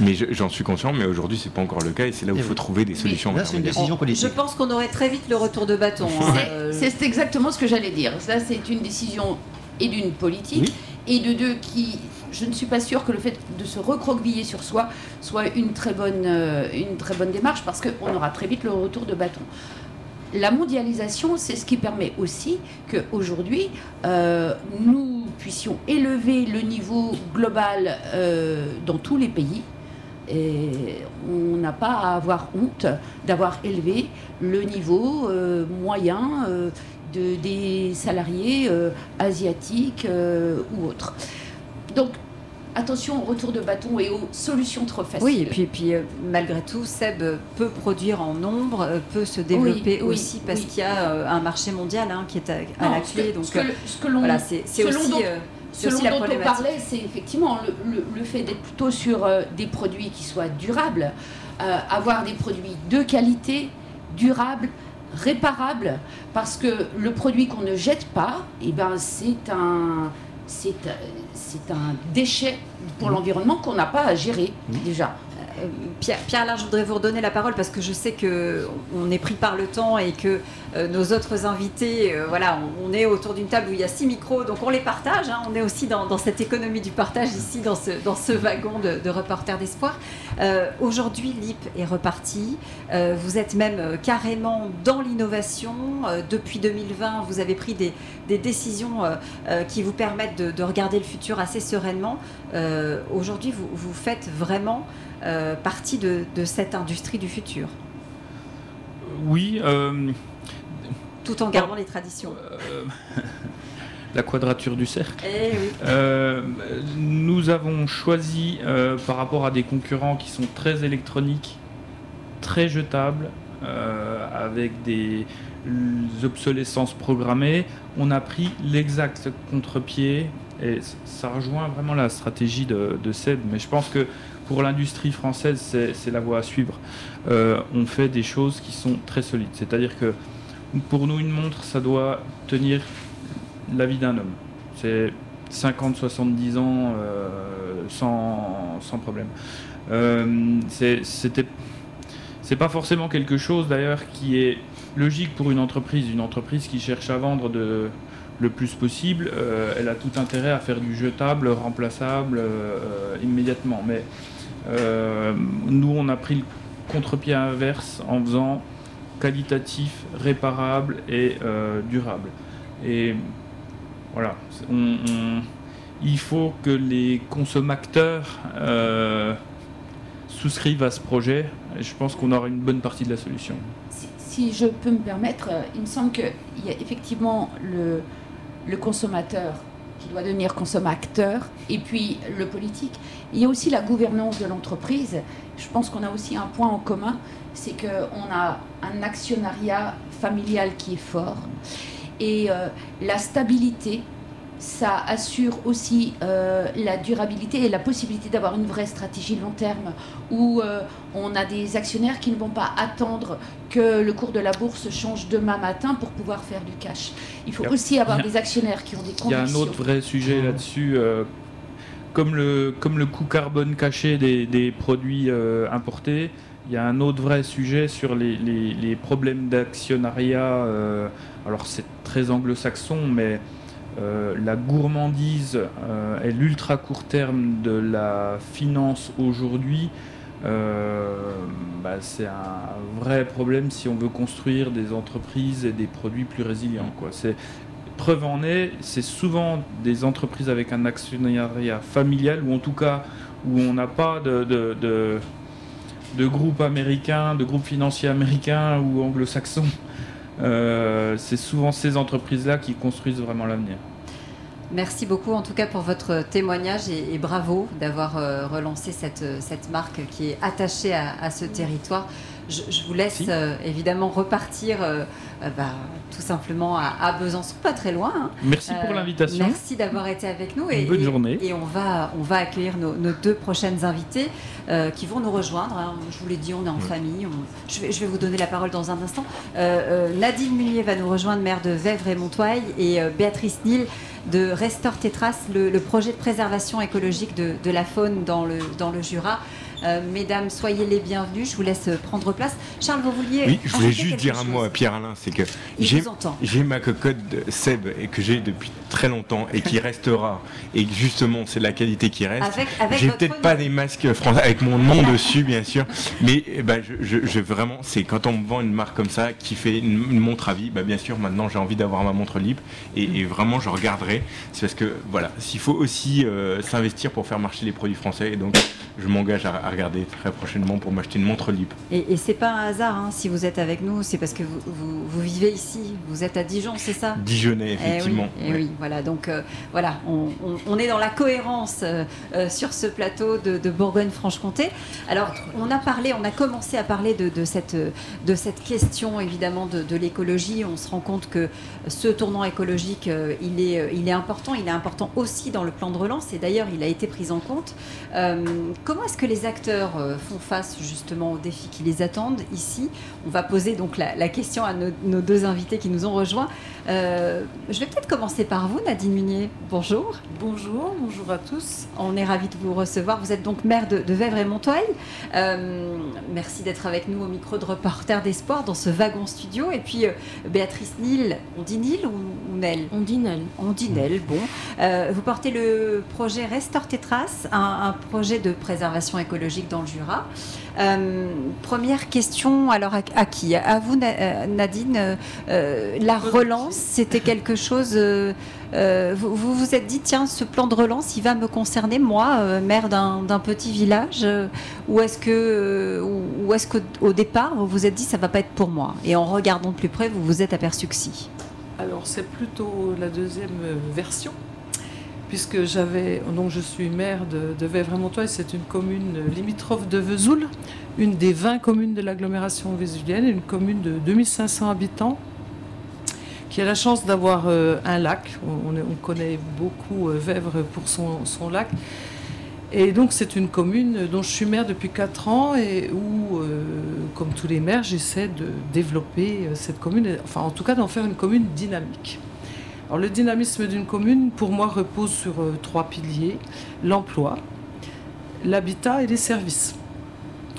Mais je- j'en suis conscient, mais aujourd'hui, c'est pas encore le cas et c'est là où il faut oui. trouver des solutions. Là, c'est une décision Je politique. pense qu'on aurait très vite le retour de bâton. hein. C'est- Euh, C'est exactement ce que j'allais dire. Ça, c'est une décision et d'une politique, et de deux qui. Je ne suis pas sûre que le fait de se recroqueviller sur soi soit une très bonne, euh, une très bonne démarche parce qu'on aura très vite le retour de bâton. La mondialisation, c'est ce qui permet aussi qu'aujourd'hui, euh, nous puissions élever le niveau global euh, dans tous les pays. On n'a pas à avoir honte d'avoir élevé le niveau euh, moyen de, des salariés asiatiques ou autres. Donc, attention au retour de bâton et aux solutions trop faciles. Oui, et puis, puis euh, malgré tout, Seb euh, peut produire en nombre, euh, peut se développer Oui, oui, aussi parce oui. qu'il y a euh, un marché mondial hein, qui est à, à Non, la clé. que- donc ce que, ce que l'on voilà, c'est aussi, dont- on parlait, c'est effectivement le, le- le fait d'être plutôt sur des produits qui soient durables, avoir des produits de qualité, durables, réparables, parce que le produit qu'on ne jette pas, eh ben, c'est un, c'est, euh, c'est un déchet pour Mmh. l'environnement qu'on n'a pas à gérer déjà. Pierre, Pierre je voudrais vous redonner la parole parce que je sais que on est pris par le temps et que euh, nos autres invités, euh, voilà, on, est autour d'une table où il y a six micros, donc on les partage. hein. on est aussi dans, cette économie du partage ici, dans ce, wagon de, de reporters d'espoir. Euh, Aujourd'hui, l'IP est reparti. Vous êtes même carrément dans l'innovation. Depuis 2020, vous avez pris des, décisions qui vous permettent de, de regarder le futur assez sereinement. Aujourd'hui, vous faites vraiment euh, partie de, de cette industrie du futur, Oui, euh, tout en gardant les traditions. euh, la quadrature du cercle. Eh oui. Nous avons choisi, par rapport à des concurrents qui sont très électroniques, très jetables, avec des obsolescences programmées, on a pris l'exact contre-pied et ça rejoint vraiment la stratégie de, de Seb. Mais je pense que pour l'industrie française, c'est la voie à suivre. Euh, on fait des choses qui sont très solides. C'est-à-dire que pour nous, une montre, ça doit tenir la vie d'un homme. C'est 50-70 ans euh, sans, problème. Euh, c'est- pas forcément quelque chose d'ailleurs qui est logique pour une entreprise. Une entreprise qui cherche à vendre le plus possible, euh, elle a tout intérêt à faire du jetable, remplaçable immédiatement. Mais nous, on a pris le contre-pied inverse en faisant qualitatif, réparable et euh, durable. Et voilà, il faut que les consommateurs euh, souscrivent à ce projet. Et je pense qu'on aura une bonne partie de la solution. Si, je peux me permettre, euh, il me semble qu'il y a effectivement le consommateur qui doit devenir consommateur et puis le politique. Il y a aussi la gouvernance de l'entreprise. Je pense qu'on a aussi un point en commun, c'est qu'on a un actionnariat familial qui est fort. Et euh, la stabilité, ça assure aussi euh, la durabilité et la possibilité d'avoir une vraie stratégie long terme où euh, on a des actionnaires qui ne vont pas attendre que le cours de la bourse change demain matin pour pouvoir faire du cash. Il faut aussi avoir des actionnaires qui ont des Il y a convictions. un autre vrai sujet là-dessus. euh, comme, le, comme le coût carbone caché des, des produits importés, il y a un autre vrai sujet sur les, les- les problèmes d'actionnariat. alors c'est très anglo-saxon, mais euh, la gourmandise euh, et l'ultra court terme de la finance aujourd'hui, euh, bah, c'est un vrai problème si on veut construire des entreprises et des produits plus résilients. Quoi. Preuve en est, c'est souvent des entreprises avec un actionnariat familial, ou en tout cas où on n'a pas de, de groupe américain, de groupe financier américain ou anglo-saxon. Euh, c'est souvent ces entreprises-là qui construisent vraiment l'avenir. Merci beaucoup en tout cas pour votre témoignage et, bravo d'avoir euh, relancé cette, cette marque qui est attachée à, ce territoire. Je, vous laisse euh, évidemment repartir euh, bah, tout simplement à, Besançon, pas très loin. Hein. Merci pour l'invitation. Merci d'avoir été avec nous. Et, bonne journée. Et, on, va, on va accueillir nos, deux prochaines invités qui vont nous rejoindre. Hein. Je vous l'ai dit, on est en famille. Je, vais, je, vais, vous donner la parole dans un instant. Nadine Munier va nous rejoindre, maire de Vèvres et Montoil, et Béatrice Nil de Restore Tétras, le, projet de préservation écologique de, la faune dans le, dans le Jura. Euh, mesdames, soyez les bienvenus. Je vous laisse prendre place. Charles, vous vouliez. Oui, je voulais juste dire un mot à Pierre-Alain c'est que j'ai ma cocotte de Seb et que j'ai depuis très longtemps et qui restera. Et justement, c'est la qualité qui reste. J'ai peut-être pas des masques français avec mon nom dessus, bien sûr, mais ben, je, vraiment, c'est quand on me vend une marque comme ça qui fait une, montre à vie, bah, bien sûr, maintenant j'ai envie d'avoir ma montre libre et, vraiment je regarderai. C'est parce que voilà, s'il faut aussi euh, s'investir pour faire marcher les produits français et donc je m'engage à, regarder très prochainement pour m'acheter une montre libre. Et, et c'est pas un hasard hein, si vous êtes avec nous, c'est parce que vous, vous, vivez ici, vous êtes à Dijon, c'est ça? Dijonais, eh effectivement. Eh oui, voilà, donc euh, voilà, on, est dans la cohérence euh, euh, sur ce plateau de, Bourgogne-Franche-Comté. Alors, on a parlé, on a commencé à parler de, cette, de cette question évidemment de, l'écologie. On se rend compte que ce tournant écologique, il, est, il est important. Il est important aussi dans le plan de relance et d'ailleurs, il a été pris en compte. Comment est-ce que les acteurs euh, font face justement aux défis qui les attendent ici On va poser donc la, question à nos, deux invités qui nous ont rejoints. Euh, je vais peut-être commencer par vous, Nadine Munier. Bonjour. Bonjour, bonjour à tous. On est ravis de vous recevoir. Vous êtes donc maire de, Vèvres et Montoil. Euh, merci d'être avec nous au micro de Reporter d'Espoir dans ce wagon studio. Et puis Béatrice Nil, on dit Nil ou, Nel On dit Nel. On dit Nel, bon. vous portez le projet Restore tes traces, un, un projet de préservation écologique dans le Jura. Euh, première question, alors à, qui? À vous, euh, Nadine. Euh, la relance, c'était quelque chose. vous, vous êtes dit, tiens, ce plan de relance, il va me concerner, moi, maire d'un petit village Ou est-ce que, ou, est-ce qu'au départ, vous vous êtes dit, ça va pas être pour moi? Et en regardant de plus près, vous vous êtes aperçu que si Alors, c'est plutôt la deuxième version puisque j'avais, donc je suis maire de, de Vèvres-Montois, c'est une commune limitrophe de Vesoul, une des 20 communes de l'agglomération vésulienne, une commune de 2500 habitants, qui a la chance d'avoir euh, un lac. On, connaît beaucoup euh, pour son, son, lac. Et donc c'est une commune dont je suis maire depuis 4 ans et où, euh, comme tous les maires, j'essaie de développer cette commune, enfin en tout cas d'en faire une commune dynamique le dynamisme d'une commune, pour moi, repose sur euh, trois piliers l'emploi, l'habitat et les services.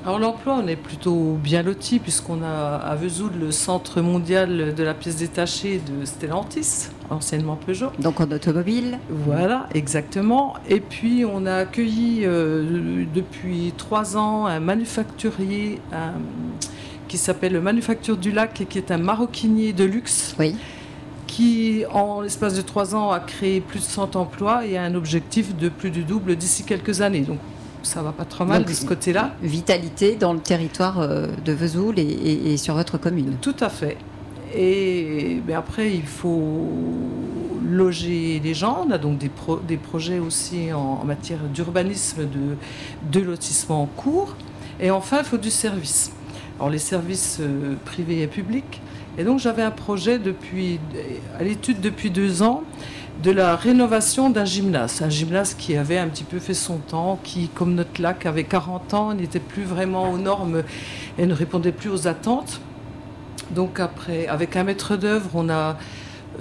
Alors l'emploi, on est plutôt bien loti puisqu'on a à Vesoul le centre mondial de la pièce détachée de Stellantis, anciennement Peugeot. Donc en automobile. Voilà, exactement. Et puis on a accueilli euh, depuis trois ans un manufacturier qui s'appelle le Manufacture du Lac, qui est un maroquinier de luxe. Oui qui, en l'espace de trois ans, a créé plus de 100 emplois et a un objectif de plus du double d'ici quelques années. Donc, ça va pas trop mal de ce côté-là. Vitalité dans le territoire euh, de Vesoul et, sur votre commune. Tout à fait. Et mais après, il faut loger les gens. On a donc des, des projets aussi en, matière d'urbanisme, de, de lotissement en cours. Et enfin, il faut du service. Alors, les services euh, privés et publics, et donc j'avais un projet depuis, à l'étude depuis deux ans de la rénovation d'un gymnase. Un gymnase qui avait un petit peu fait son temps, qui, comme notre lac, avait 40 ans, n'était plus vraiment aux normes et ne répondait plus aux attentes. Donc après, avec un maître d'œuvre, on a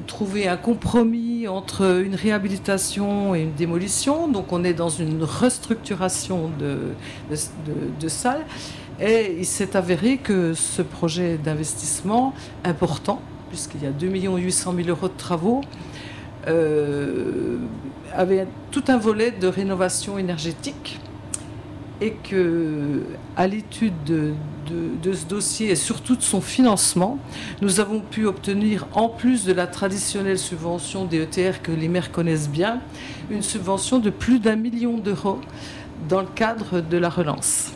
trouvé un compromis entre une réhabilitation et une démolition. Donc on est dans une restructuration de, de, de, de salles. Et il s'est avéré que ce projet d'investissement important, puisqu'il y a 2 800 000 euros de travaux, euh, avait tout un volet de rénovation énergétique et que, à l'étude de, de, ce dossier et surtout de son financement, nous avons pu obtenir, en plus de la traditionnelle subvention des ETR que les maires connaissent bien, une subvention de plus d'un million d'euros dans le cadre de la relance.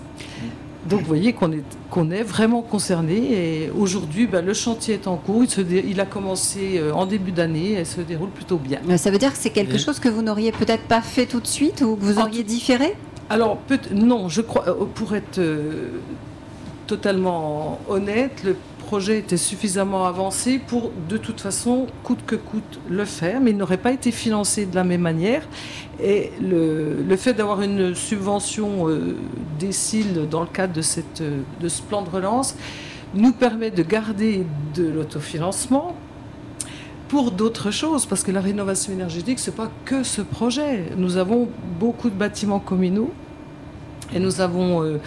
Donc vous voyez qu'on est, qu'on est vraiment concerné. Et aujourd'hui ben, le chantier est en cours, il, se dé- il a commencé euh, en début d'année et se déroule plutôt bien. Euh, Ça veut dire que c'est quelque chose que vous n'auriez peut-être pas fait tout de suite ou que vous auriez différé? Alors peut- non, je crois, euh, pour être totalement honnête, le projet était suffisamment avancé pour de toute façon, coûte que coûte, le faire, mais il n'aurait pas été financé de la même manière. Et le, fait d'avoir une subvention euh, décile dans le cadre de, cette, euh, de ce plan de relance nous permet de garder de l'autofinancement pour d'autres choses, parce que la rénovation énergétique, ce n'est pas que ce projet. Nous avons beaucoup de bâtiments communaux et nous avons euh,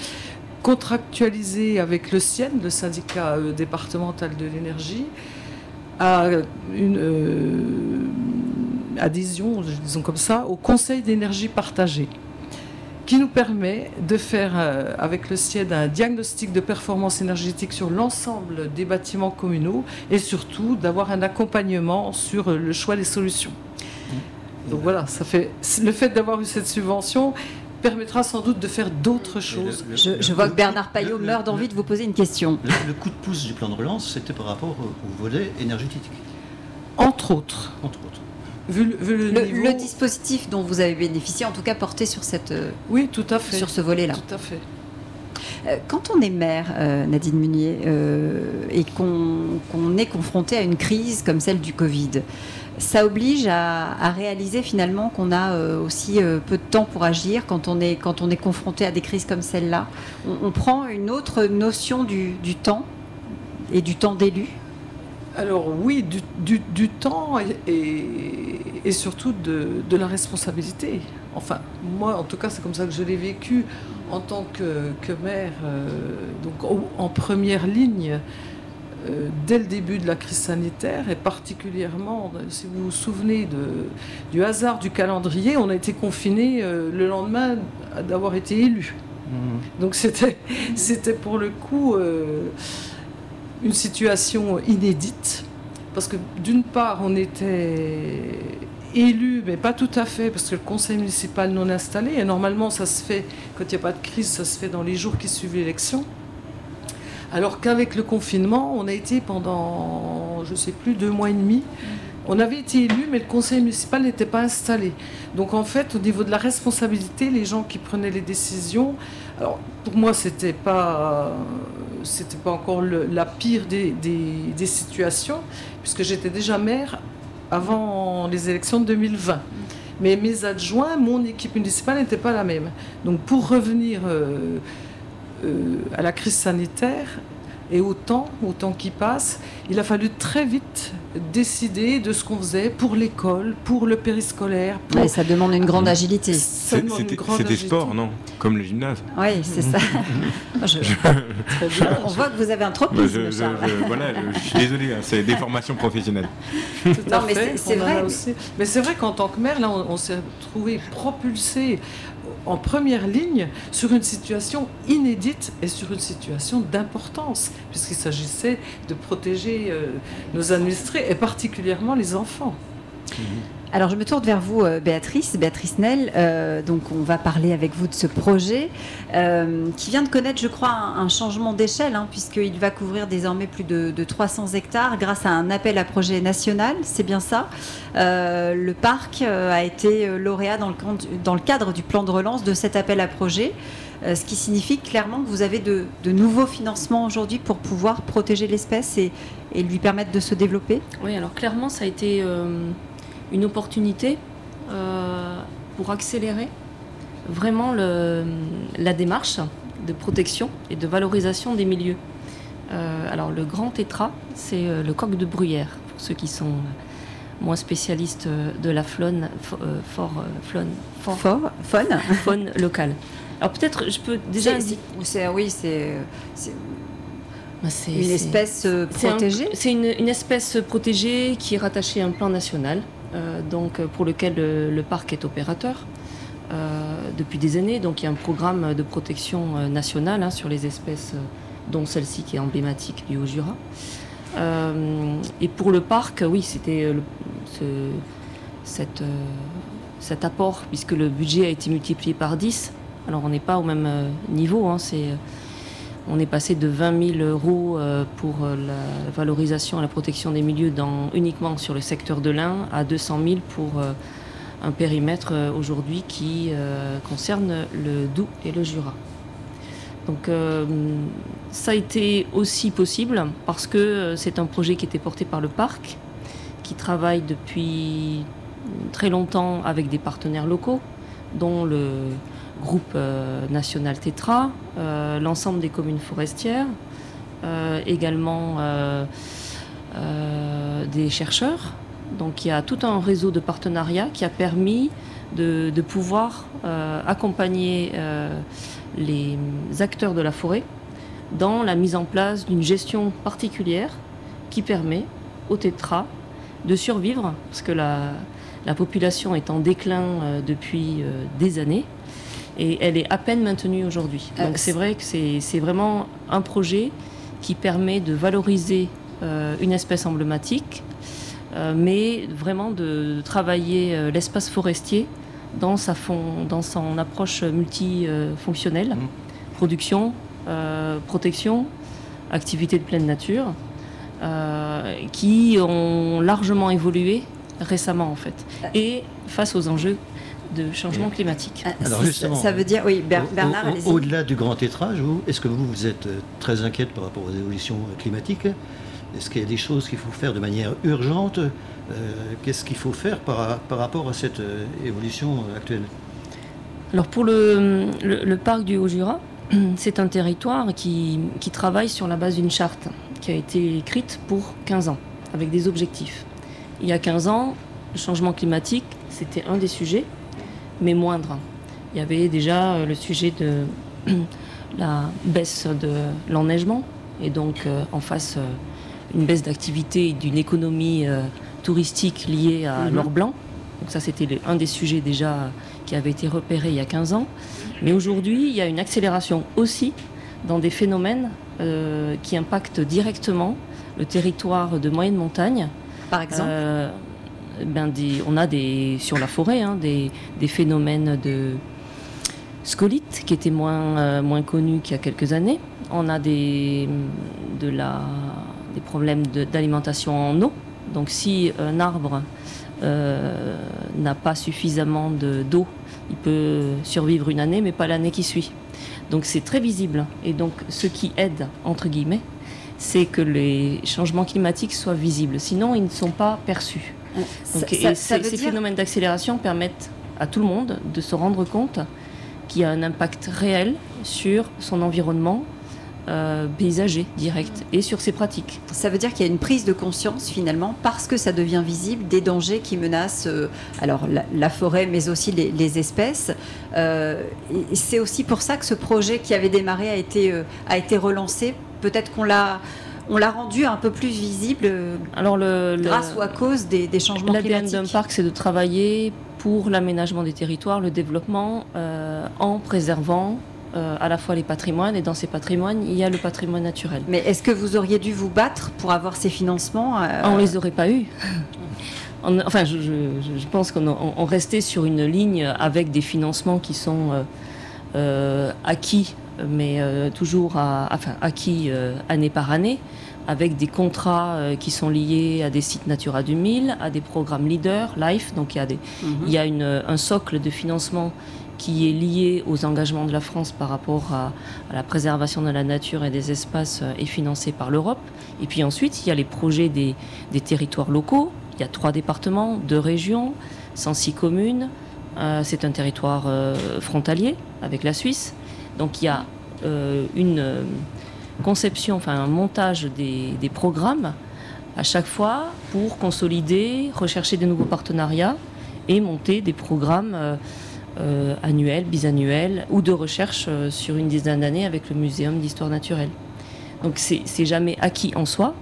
contractualisé avec le CIEN, le syndicat euh, départemental de l'énergie, à une euh, adhésion, disons comme ça, au Conseil d'énergie partagée qui nous permet de faire euh, avec le CIED un diagnostic de performance énergétique sur l'ensemble des bâtiments communaux et surtout d'avoir un accompagnement sur le choix des solutions. Donc voilà, ça fait le fait d'avoir eu cette subvention permettra sans doute de faire d'autres choses. Le- je, le- vois que Bernard Payot meurt d'envie de vous poser une question. Le, le coup de pouce du plan de relance, c'était par rapport au, au volet énergétique, Entre autres, entre autres. vu, le- vu le, Le, niveau. le dispositif dont vous avez bénéficié, en tout cas porté sur, cette, euh, Oui, tout à fait. sur ce volet-là. Tout à fait. Euh, Quand on est maire, euh, Nadine Munier, euh, et qu'on est confronté à une crise comme celle du Covid, ça oblige à, réaliser finalement qu'on a aussi peu de temps pour agir quand on est, confronté à des crises comme celle-là. On, prend une autre notion du, temps et du temps d'élu. Alors oui, du, temps et, surtout de la responsabilité. Enfin, moi, en tout cas, c'est comme ça que je l'ai vécu en tant que, que maire, euh, donc en première ligne, euh, dès le début de la crise sanitaire, et particulièrement, si vous vous souvenez de- du hasard du calendrier, on a été confiné le lendemain d'avoir été élu. Donc c'était, c'était pour le coup euh, une situation inédite, parce que d'une part on était élu, mais pas tout à fait, parce que le conseil municipal non installé, et normalement ça se fait, quand il n'y a pas de crise, ça se fait dans les jours qui suivent l'élection. Alors qu'avec le confinement, on a été pendant, je ne sais plus, deux mois et demi. On avait été élu, mais le conseil municipal n'était pas installé. Donc en fait, au niveau de la responsabilité, les gens qui prenaient les décisions, alors pour moi, c'était pas, pas encore la pire des, des- des situations, puisque j'étais déjà maire avant les élections de 2020. Mais mes adjoints, mon équipe municipale n'était pas la même. Donc pour revenir euh, euh, à la crise sanitaire et au temps, au temps qui passe, il a fallu très vite décider de ce qu'on faisait pour l'école, pour le périscolaire. Pour... Ouais, ça demande une grande agilité. Ça C'est- demande une C'était grande c'était agilité. sport, non? Comme le gymnase. Oui, c'est ça. Je- Très bien. on voit que vous avez un tropisme, je, je- voilà, je, je suis désolé, hein, c'est des formations professionnelles. Tout à Non, mais fait, c'est- vrai. aussi. Mais c'est vrai qu'en tant que maire, là, on, on s'est trouvé propulsé en première ligne sur une situation inédite et sur une situation d'importance, puisqu'il s'agissait de protéger euh, nos administrés et particulièrement les enfants. Alors je me tourne vers vous, euh, Béatrice, Béatrice Nel. Euh, donc on va parler avec vous de ce projet euh, qui vient de connaître, je crois, un, changement d'échelle, hein, puisqu'il va couvrir désormais plus de, de 300 hectares grâce à un appel à projet national. C'est bien ça. Le parc a été lauréat dans le, cadre du plan de relance de cet appel à projet. ce qui signifie clairement que vous avez de, nouveaux financements aujourd'hui pour pouvoir protéger l'espèce et, lui permettre de se développer. Oui, alors clairement, ça a été une opportunité euh, pour accélérer vraiment le- la démarche de protection et de valorisation des milieux. Euh, alors le grand tétra, c'est euh, le coq de bruyère, pour ceux qui sont moins spécialistes de la euh, fort, faune, fort- Fort, faune. faune locale. Alors peut-être je peux déjà c'est- oui, c'est Bah, une espèce un- protégée. C'est une, une espèce protégée qui est rattachée à un plan national, donc euh, pour lequel le, le parc est opérateur euh, depuis des années. Donc il y a un programme de protection euh, nationale hein, sur les espèces, euh, dont celle-ci qui est emblématique du Haut-Jura. Euh, et pour le parc, oui, c'était euh, euh, cet apport, puisque le budget a été multiplié par 10. Alors on n'est pas au même euh, niveau, hein, c'est, euh, On est passé de 20 000 euros euh, pour euh, la valorisation et la protection des milieux uniquement sur le secteur de l'Ain à 200 000 pour euh, un périmètre aujourd'hui qui concerne le Doubs et le Jura. Donc ça a été aussi possible parce que c'est un projet qui était porté par le parc, qui travaille depuis très longtemps avec des partenaires locaux, dont le, groupe euh, national Tetra, euh, l'ensemble des communes forestières, euh, également des chercheurs. Donc il y a tout un réseau de partenariats qui a permis de, pouvoir accompagner les acteurs de la forêt dans la mise en place d'une gestion particulière qui permet au tétra de survivre, parce que la population est en déclin depuis des années et elle est à peine maintenue aujourd'hui. Euh, Donc c'est vrai que c'est vraiment un projet qui permet de valoriser euh, une espèce emblématique, euh, mais vraiment de, travailler l'espace forestier dans, sa dans son approche multifonctionnelle, mmh. production, protection, activité de pleine nature, qui ont largement évolué récemment en fait, et face aux enjeux de changement climatique. Ah, Alors justement, ça veut dire, oui, Bernard, au, Au-delà du grand étrage, est-ce que vous, vous êtes euh, très inquiète par rapport aux évolutions euh, climatiques? Est-ce qu'il y a des choses qu'il faut faire de manière urgente? Euh, Qu'est-ce qu'il faut faire par, par, rapport à cette évolution actuelle? Alors pour le, le, parc du Haut-Jura, c'est un territoire qui, qui travaille sur la base d'une charte qui a été écrite pour 15 ans, avec des objectifs. Il y a 15 ans, le changement climatique, c'était un des sujets mais moindre. Il y avait déjà euh, le sujet de la baisse de l'enneigement et donc euh, en face euh, une baisse d'activité d'une économie touristique liée à mhm. l'or blanc. Donc ça c'était un des sujets déjà qui avait été repéré il y a 15 ans. Mais aujourd'hui il y a une accélération aussi dans des phénomènes qui impactent directement le territoire de moyenne montagne. Par exemple? Ben on a des, sur la forêt hein, des, phénomènes de scolite qui étaient moins, euh, connus qu'il y a quelques années. On a des problèmes d'alimentation en eau. Donc si un arbre euh, n'a pas suffisamment d'eau, il peut survivre une année, mais pas l'année qui suit. Donc c'est très visible. Et donc ce qui aide, entre guillemets, c'est que les changements climatiques soient visibles. Sinon, ils ne sont pas perçus. Donc, ces phénomènes d'accélération permettent à tout le monde de se rendre compte qu'il y a un impact réel sur son environnement euh, paysager direct et sur ses pratiques. Ça veut dire qu'il y a une prise de conscience finalement parce que ça devient visible des dangers qui menacent euh, alors la, forêt mais aussi les, espèces. Euh, c'est aussi pour ça que ce projet qui avait démarré a été, a été relancé. Peut-être qu'on l'a on l'a rendu un peu plus visible euh, Alors le, grâce ou à cause des, changements climatiques. L'ADN d'un parc, c'est de travailler pour l'aménagement des territoires, le développement, euh, en préservant euh, à la fois les patrimoines et dans ces patrimoines, il y a le patrimoine naturel. Mais est-ce que vous auriez dû vous battre pour avoir ces financements On ne les aurait pas eus. enfin, je, pense qu'on restait sur une ligne avec des financements qui sont acquis, mais toujours enfin, acquis année par année avec des contrats euh, qui sont liés à des sites Natura 2000, à des programmes leaders, LIFE. Donc il y a, des, mhm. il y a une, un socle de financement qui est lié aux engagements de la France par rapport à, la préservation de la nature et des espaces euh, et financé par l'Europe. Et puis ensuite, il y a les projets des, des, territoires locaux. Il y a trois départements, deux régions, 106 communes. Euh, c'est un territoire frontalier avec la Suisse. Donc il y a une conception, enfin un montage des, programmes à chaque fois pour consolider, rechercher de nouveaux partenariats et monter des programmes euh, euh, annuels, bisannuels ou de recherche euh, sur une dizaine d'années avec le Muséum d'histoire naturelle. Donc c'est jamais acquis en soi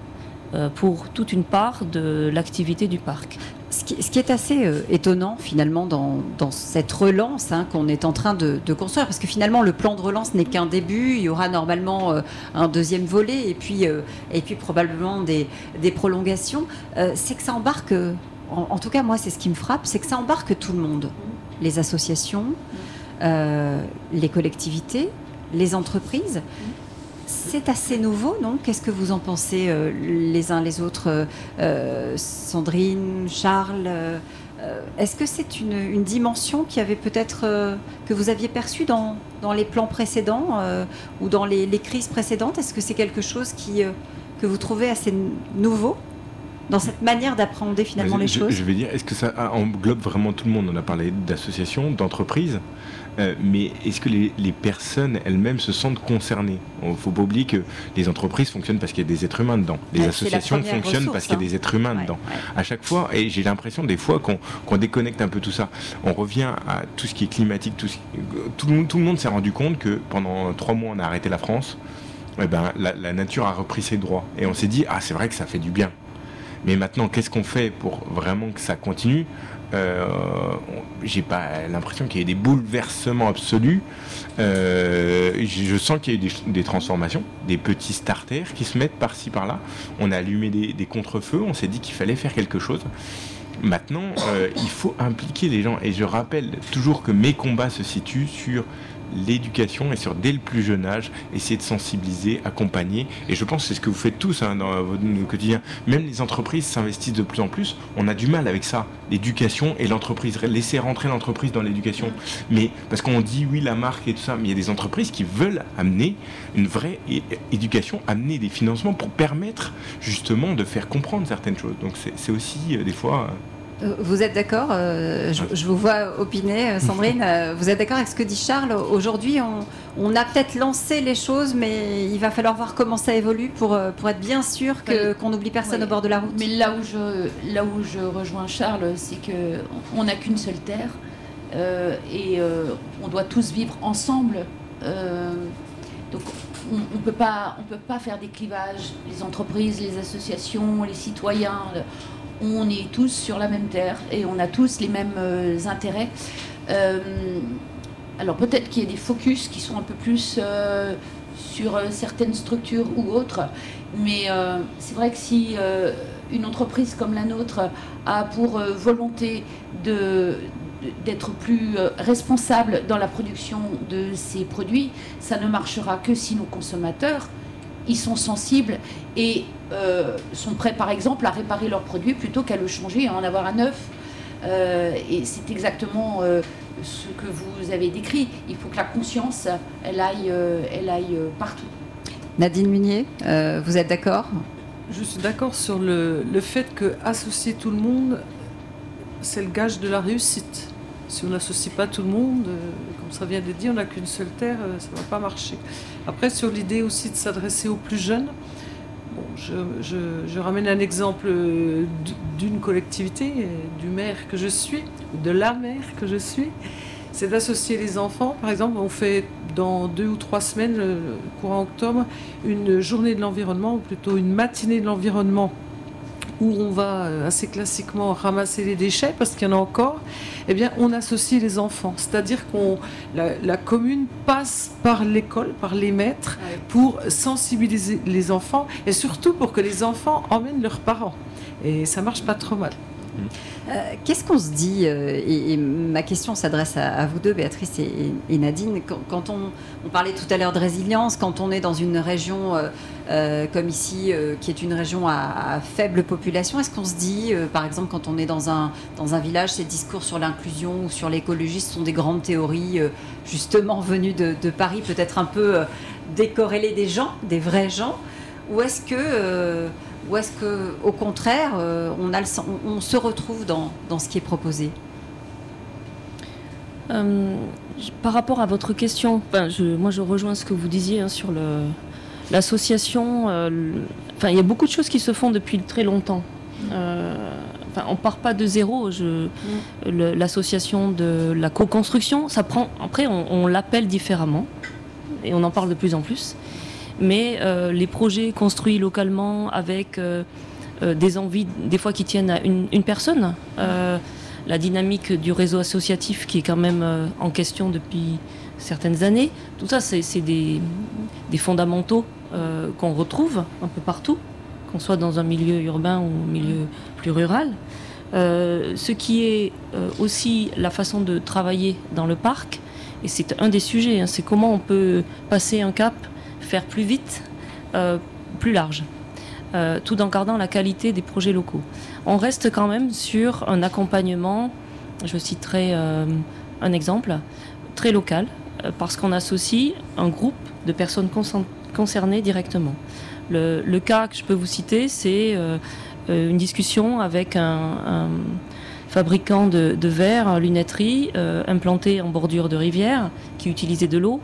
pour toute une part de l'activité du parc. Ce qui, est assez euh, étonnant finalement dans, cette relance hein, qu'on est en train de, construire, parce que finalement le plan de relance n'est qu'un début, il y aura normalement euh, un deuxième volet et puis, euh, et puis probablement des, prolongations, c'est que ça embarque, en, tout cas moi c'est ce qui me frappe, c'est que ça embarque tout le monde, les associations, les collectivités, les entreprises. C'est assez nouveau, non? Qu'est-ce que vous en pensez euh, les uns les autres euh, Sandrine, Charles Est-ce que c'est une, dimension qui avait peut-être que vous aviez perçue dans, dans, les plans précédents ou dans les, les crises précédentes? Est-ce que c'est quelque chose qui, que vous trouvez assez nouveau dans cette manière d'appréhender finalement les choses? Je vais dire, est-ce que ça englobe vraiment tout le monde? On a parlé d'associations, d'entreprises, euh, mais est-ce que les, personnes elles-mêmes se sentent concernées Il ne faut pas oublier que les entreprises fonctionnent parce qu'il y a des êtres humains dedans. Les associations fonctionnent parce qu'il y a des hein. êtres humains dedans. À chaque fois, et j'ai l'impression des fois qu'on déconnecte un peu tout ça. On revient à tout ce qui est climatique, tout, tout, le, tout le monde s'est rendu compte que pendant trois mois on a arrêté la France. Eh ben, la, la nature a repris ses droits. Et on s'est dit, ah c'est vrai que ça fait du bien. Mais maintenant, qu'est-ce qu'on fait pour vraiment que ça continue euh, J'ai pas l'impression qu'il y ait des bouleversements absolus. Euh, je sens qu'il y a eu des, transformations, des petits starters qui se mettent par-ci par-là. On a allumé des, des contre-feux, on s'est dit qu'il fallait faire quelque chose. Maintenant, euh, il faut impliquer les gens. Et je rappelle toujours que mes combats se situent sur l'éducation et sur dès le plus jeune âge, essayer de sensibiliser, accompagner. Et je pense que c'est ce que vous faites tous hein, dans votre quotidien. Même les entreprises s'investissent de plus en plus. On a du mal avec ça, l'éducation et l'entreprise. Laisser rentrer l'entreprise dans l'éducation. Mais parce qu'on dit oui, la marque et tout ça, mais il y a des entreprises qui veulent amener une vraie éducation, amener des financements pour permettre justement de faire comprendre certaines choses. Donc c'est aussi euh, des fois... Euh, vous êtes d'accord euh, je, vous vois opiner, euh, Sandrine. vous êtes d'accord avec ce que dit Charles? Aujourd'hui, on, a peut-être lancé les choses, mais il va falloir voir comment ça évolue pour, pour être bien sûr qu'on n'oublie personne au bord de la route. Mais là où je, là où je rejoins Charles, c'est qu'on n'a qu'une seule terre et on doit tous vivre ensemble. donc on ne peut, peut pas faire des clivages, les entreprises, les associations, les citoyens on est tous sur la même terre et on a tous les mêmes euh, intérêts. Euh, alors peut-être qu'il y a des focus qui sont un peu plus euh, sur certaines structures ou autres, mais c'est vrai que si une entreprise comme la nôtre a pour volonté d'être plus responsable dans la production de ses produits, ça ne marchera que si nos consommateurs ils sont sensibles et euh, sont prêts, par exemple, à réparer leurs produits plutôt qu'à le changer et à en avoir un neuf. Euh, et c'est exactement euh, ce que vous avez décrit. Il faut que la conscience, elle aille, elle aille partout. Nadine Munier, vous êtes d'accord? Je suis d'accord sur le, le fait que associer tout le monde, c'est le gage de la réussite. Si on n'associe pas tout le monde, comme ça vient d'être dit, on n'a qu'une seule terre, ça ne va pas marcher. Après, sur l'idée aussi de s'adresser aux plus jeunes, je, ramène un exemple d'une collectivité, du maire que je suis, de la maire que je suis, c'est d'associer les enfants. Par exemple, on fait dans deux ou trois semaines, courant octobre, une journée de l'environnement, ou plutôt une matinée de l'environnement où on va euh, assez classiquement ramasser les déchets, parce qu'il y en a encore, eh bien, on associe les enfants. C'est-à-dire qu'on la, commune passe par l'école, par les maîtres, pour sensibiliser les enfants et surtout pour que les enfants emmènent leurs parents. Et ça marche pas trop mal. Euh, qu'est-ce qu'on se dit euh, et, ma question s'adresse à, vous deux, Béatrice et, Nadine. Quand, on, parlait tout à l'heure de résilience, quand on est dans une région euh, comme ici, qui est une région à, faible population, est-ce qu'on se dit, par exemple, quand on est dans un, dans un village, ces discours sur l'inclusion ou sur l'écologie sont des grandes théories, justement venues de, de Paris, peut-être un peu décorrélées des gens, des vrais gens Ou est-ce que ou est-ce que, au contraire, euh, on, a on, se retrouve dans, dans, ce qui est proposé euh, Par rapport à votre question, je, moi je rejoins ce que vous disiez hein, sur l'association. Euh, enfin, il y a beaucoup de choses qui se font depuis très longtemps. Enfin, on part pas de zéro. Mm. L'association de la co-construction, ça prend. Après, on, on l'appelle différemment et on en parle de plus en plus mais euh, les projets construits localement avec euh, euh, des envies, des fois qui tiennent à une, personne, la dynamique du réseau associatif qui est quand même en question depuis certaines années, tout ça c'est des, fondamentaux qu'on retrouve un peu partout, qu'on soit dans un milieu urbain ou un milieu plus rural. ce qui est aussi la façon de travailler dans le parc, et c'est un des sujets, hein, c'est comment on peut passer un cap faire plus vite, plus large, tout en gardant la qualité des projets locaux. On reste quand même sur un accompagnement, je citerai un exemple, très local, parce qu'on associe un groupe de personnes concernées directement. Le, cas que je peux vous citer, c'est euh, euh, une discussion avec un, fabricant de, verre, lunetterie, euh, implanté en bordure de rivière, qui utilisait de l'eau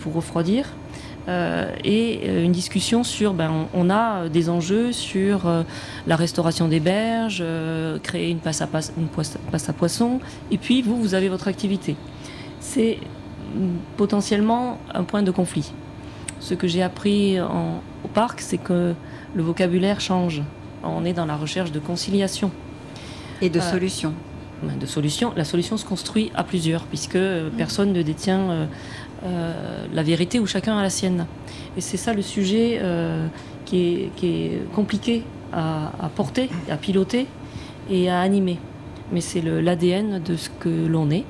pour refroidir. Et une discussion sur, ben, on, a des enjeux sur la restauration des berges, créer une passe, à une passe à poisson, et puis vous, vous avez votre activité. C'est potentiellement un point de conflit. Ce que j'ai appris au parc, c'est que le vocabulaire change. On est dans la recherche de conciliation. Et de euh, solutions. De solutions. La solution se construit à plusieurs, puisque mm. personne ne détient euh, euh, la vérité ou chacun a la sienne. Et c'est ça le sujet qui est, compliqué à, porter, à piloter et à animer. Mais c'est l'ADN de ce que l'on est.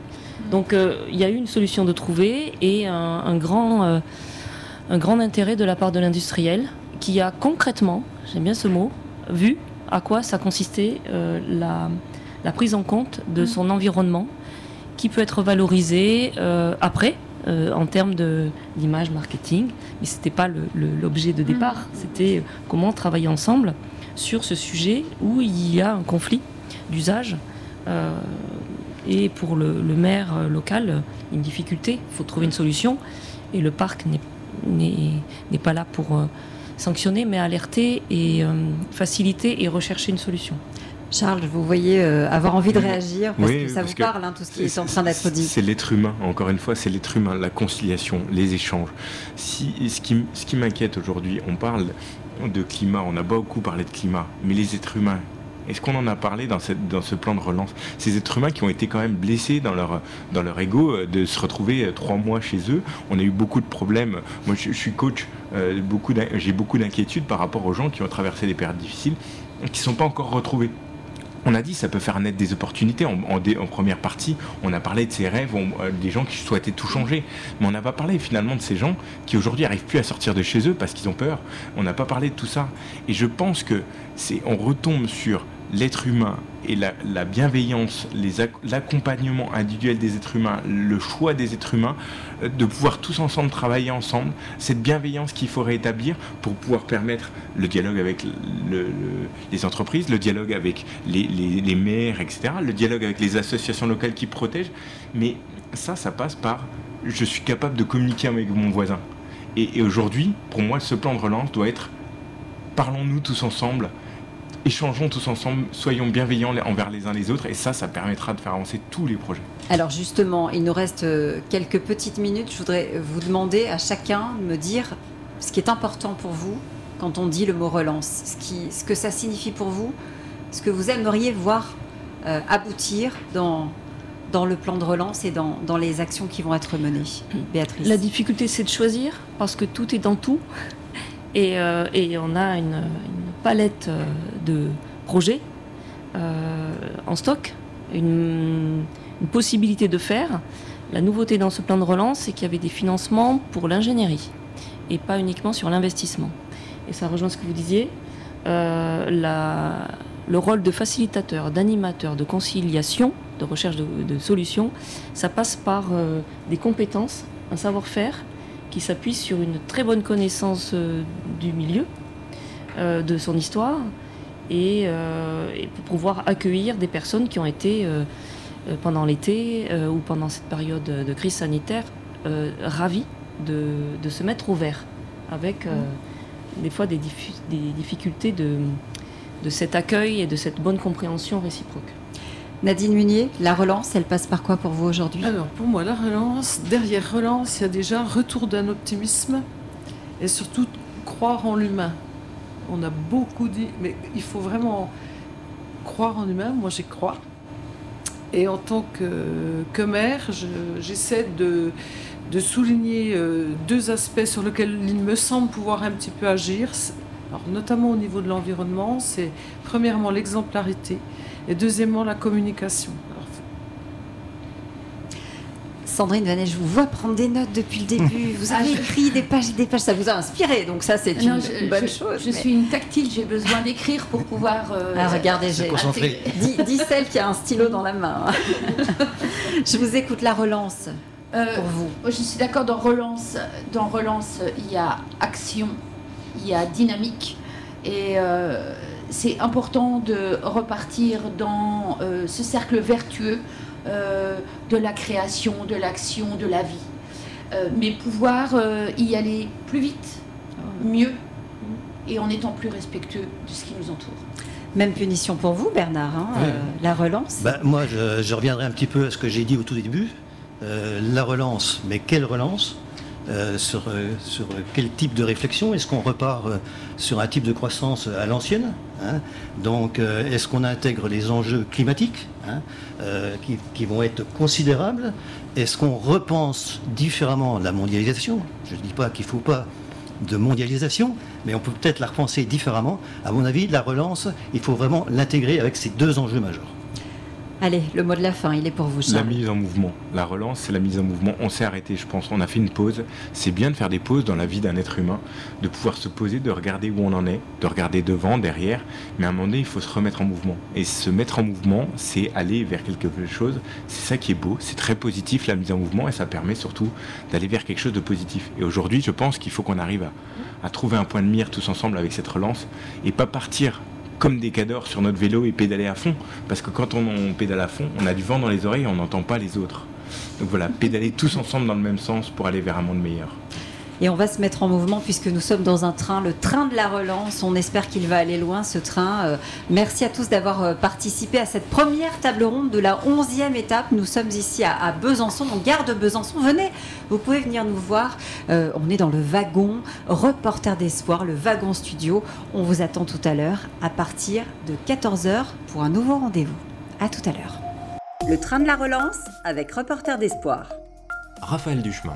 Donc il y a eu une solution de trouver et un grand un grand intérêt de la part de l'industriel qui a concrètement, j'aime bien ce mot, vu à quoi ça consistait euh, la, prise en compte de son environnement qui peut être valorisé euh, après euh, en termes d'image marketing, mais ce n'était pas l'objet de départ, mm. c'était comment travailler ensemble sur ce sujet où il y a un conflit d'usage. et pour le, le, maire local, une difficulté, il faut trouver une solution. Et le parc n'est pas là pour euh, sanctionner, mais alerter et euh, faciliter et rechercher une solution. Charles, vous voyez euh, avoir envie de réagir parce que ça vous parle, hein, tout ce qui est, en train d'être dit. C'est l'être humain, encore une fois, c'est l'être humain, la conciliation, les échanges. Si, ce qui, ce qui m'inquiète aujourd'hui, on parle de climat, on a beaucoup parlé de climat, mais les êtres humains, est-ce qu'on en a parlé dans, cette, dans ce plan de relance? Ces êtres humains qui ont été quand même blessés dans leur, dans leur ego, euh, de se retrouver euh, trois mois chez eux. On a eu beaucoup de problèmes. Moi, je, suis coach, euh, j'ai beaucoup d'inquiétudes par rapport aux gens qui ont traversé des périodes difficiles et qui ne sont pas encore retrouvés. On a dit ça peut faire naître des opportunités. En, en, première partie, on a parlé de ces rêves, des gens qui souhaitaient tout changer. Mais on n'a pas parlé finalement de ces gens qui aujourd'hui n'arrivent plus à sortir de chez eux parce qu'ils ont peur. On n'a pas parlé de tout ça. Et je pense que c'est, on retombe sur l'être humain et la, bienveillance, l'accompagnement individuel des êtres humains, le choix des êtres humains, euh, de pouvoir tous ensemble travailler ensemble, cette bienveillance qu'il faut rétablir pour pouvoir permettre le dialogue avec les entreprises, le dialogue avec les, maires, etc., le dialogue avec les associations locales qui protègent. Mais ça, ça passe par je suis capable de communiquer avec mon voisin. et aujourd'hui, pour moi, ce plan de relance doit être parlons-nous tous ensemble échangeons tous ensemble, soyons bienveillants envers les uns les autres, et ça, ça permettra de faire avancer tous les projets. Alors justement, il nous reste euh, quelques petites minutes. Je voudrais vous demander à chacun de me dire ce qui est important pour vous quand on dit le mot relance, ce, qui, ce que ça signifie pour vous, ce que vous aimeriez voir euh, aboutir dans, dans le plan de relance et dans, dans, les actions qui vont être menées. Béatrice. La difficulté, c'est de choisir, parce que tout est dans tout. Et, euh, et on a une palette euh, de projets euh, en stock, une, possibilité de faire. La nouveauté dans ce plan de relance, c'est qu'il y avait des financements pour l'ingénierie et pas uniquement sur l'investissement. Et ça rejoint ce que vous disiez. Euh, le rôle de facilitateur, d'animateur, de conciliation, de recherche de, solutions, ça passe par des compétences, un savoir-faire qui s'appuie sur une très bonne connaissance du milieu, euh, de son histoire euh, et, pour pouvoir accueillir des personnes qui ont été euh, pendant l'été ou pendant cette période de crise sanitaire ravies de, se mettre au vert avec des fois des, difficultés de, de cet accueil et de cette bonne compréhension réciproque. Nadine Munier, la relance, elle passe par quoi pour vous aujourd'hui? Alors pour moi, la relance, derrière relance, il y a déjà retour d'un optimisme et surtout croire en l'humain on a beaucoup dit, mais il faut vraiment croire en humain. Moi, j'y crois. Et en tant que, que mère, j'essaie de, souligner euh, deux aspects sur lesquels il me semble pouvoir un petit peu agir. Notamment au niveau de l'environnement, c'est premièrement l'exemplarité et deuxièmement la communication. Sandrine Vanet, je vous vois prendre des notes depuis le début. Vous avez écrit des pages et des pages, ça vous a inspiré, donc ça c'est une, je, bonne je, chose. Je suis une tactile, j'ai besoin d'écrire pour pouvoir. Euh, ah, regardez, j'ai dit, dit, celle qui a un stylo dans la main. je vous écoute la relance. Euh, pour vous. Je suis d'accord dans relance. Dans relance, il y a action, il y a dynamique, et euh, c'est important de repartir dans euh, ce cercle vertueux euh, de la création, de l'action, de la vie. Euh, mais pouvoir y aller plus vite, mieux, et en étant plus respectueux de ce qui nous entoure. Même punition pour vous, Bernard, hein, la relance ben, Moi, je, je, reviendrai un petit peu à ce que j'ai dit au tout début. la relance, mais quelle relance? Euh, sur, euh, sur, quel type de réflexion Est-ce qu'on repart euh, sur un type de croissance à l'ancienne hein? Donc, est-ce qu'on intègre les enjeux climatiques hein, qui, qui, vont être considérables? Est-ce qu'on repense différemment la mondialisation? Je ne dis pas qu'il ne faut pas de mondialisation, mais on peut peut-être la repenser différemment. À mon avis, la relance, il faut vraiment l'intégrer avec ces deux enjeux majeurs. Allez, le mot de la fin, il est pour vous. La mise en mouvement. La relance, c'est la mise en mouvement. On s'est arrêté, je pense. On a fait une pause. C'est bien de faire des pauses dans la vie d'un être humain, de pouvoir se poser, de regarder où on en est, de regarder devant, derrière. Mais à un moment donné, il faut se remettre en mouvement. Et se mettre en mouvement, c'est aller vers quelque chose. C'est ça qui est beau. C'est très positif, la mise en mouvement, et ça permet surtout d'aller vers quelque chose de positif. Et aujourd'hui, je pense qu'il faut qu'on arrive à trouver un point de mire tous ensemble avec cette relance et pas partir comme des cadors sur notre vélo et pédaler à fond. Parce que quand on, pédale à fond, on a du vent dans les oreilles et on n'entend pas les autres. Donc voilà, pédaler tous ensemble dans le même sens pour aller vers un monde meilleur. Et on va se mettre en mouvement puisque nous sommes dans un train, le train de la relance. On espère qu'il va aller loin, ce train. Euh, merci à tous d'avoir euh, participé à cette première table ronde de la 11e étape. Nous sommes ici à, Besançon, on garde Besançon. Venez, vous pouvez venir nous voir. Euh, on est dans le wagon Reporter d'Espoir, le wagon studio. On vous attend tout à l'heure à partir de 14h pour un nouveau rendez-vous. À tout à l'heure. Le train de la relance avec Reporter d'Espoir. Raphaël Duchemin.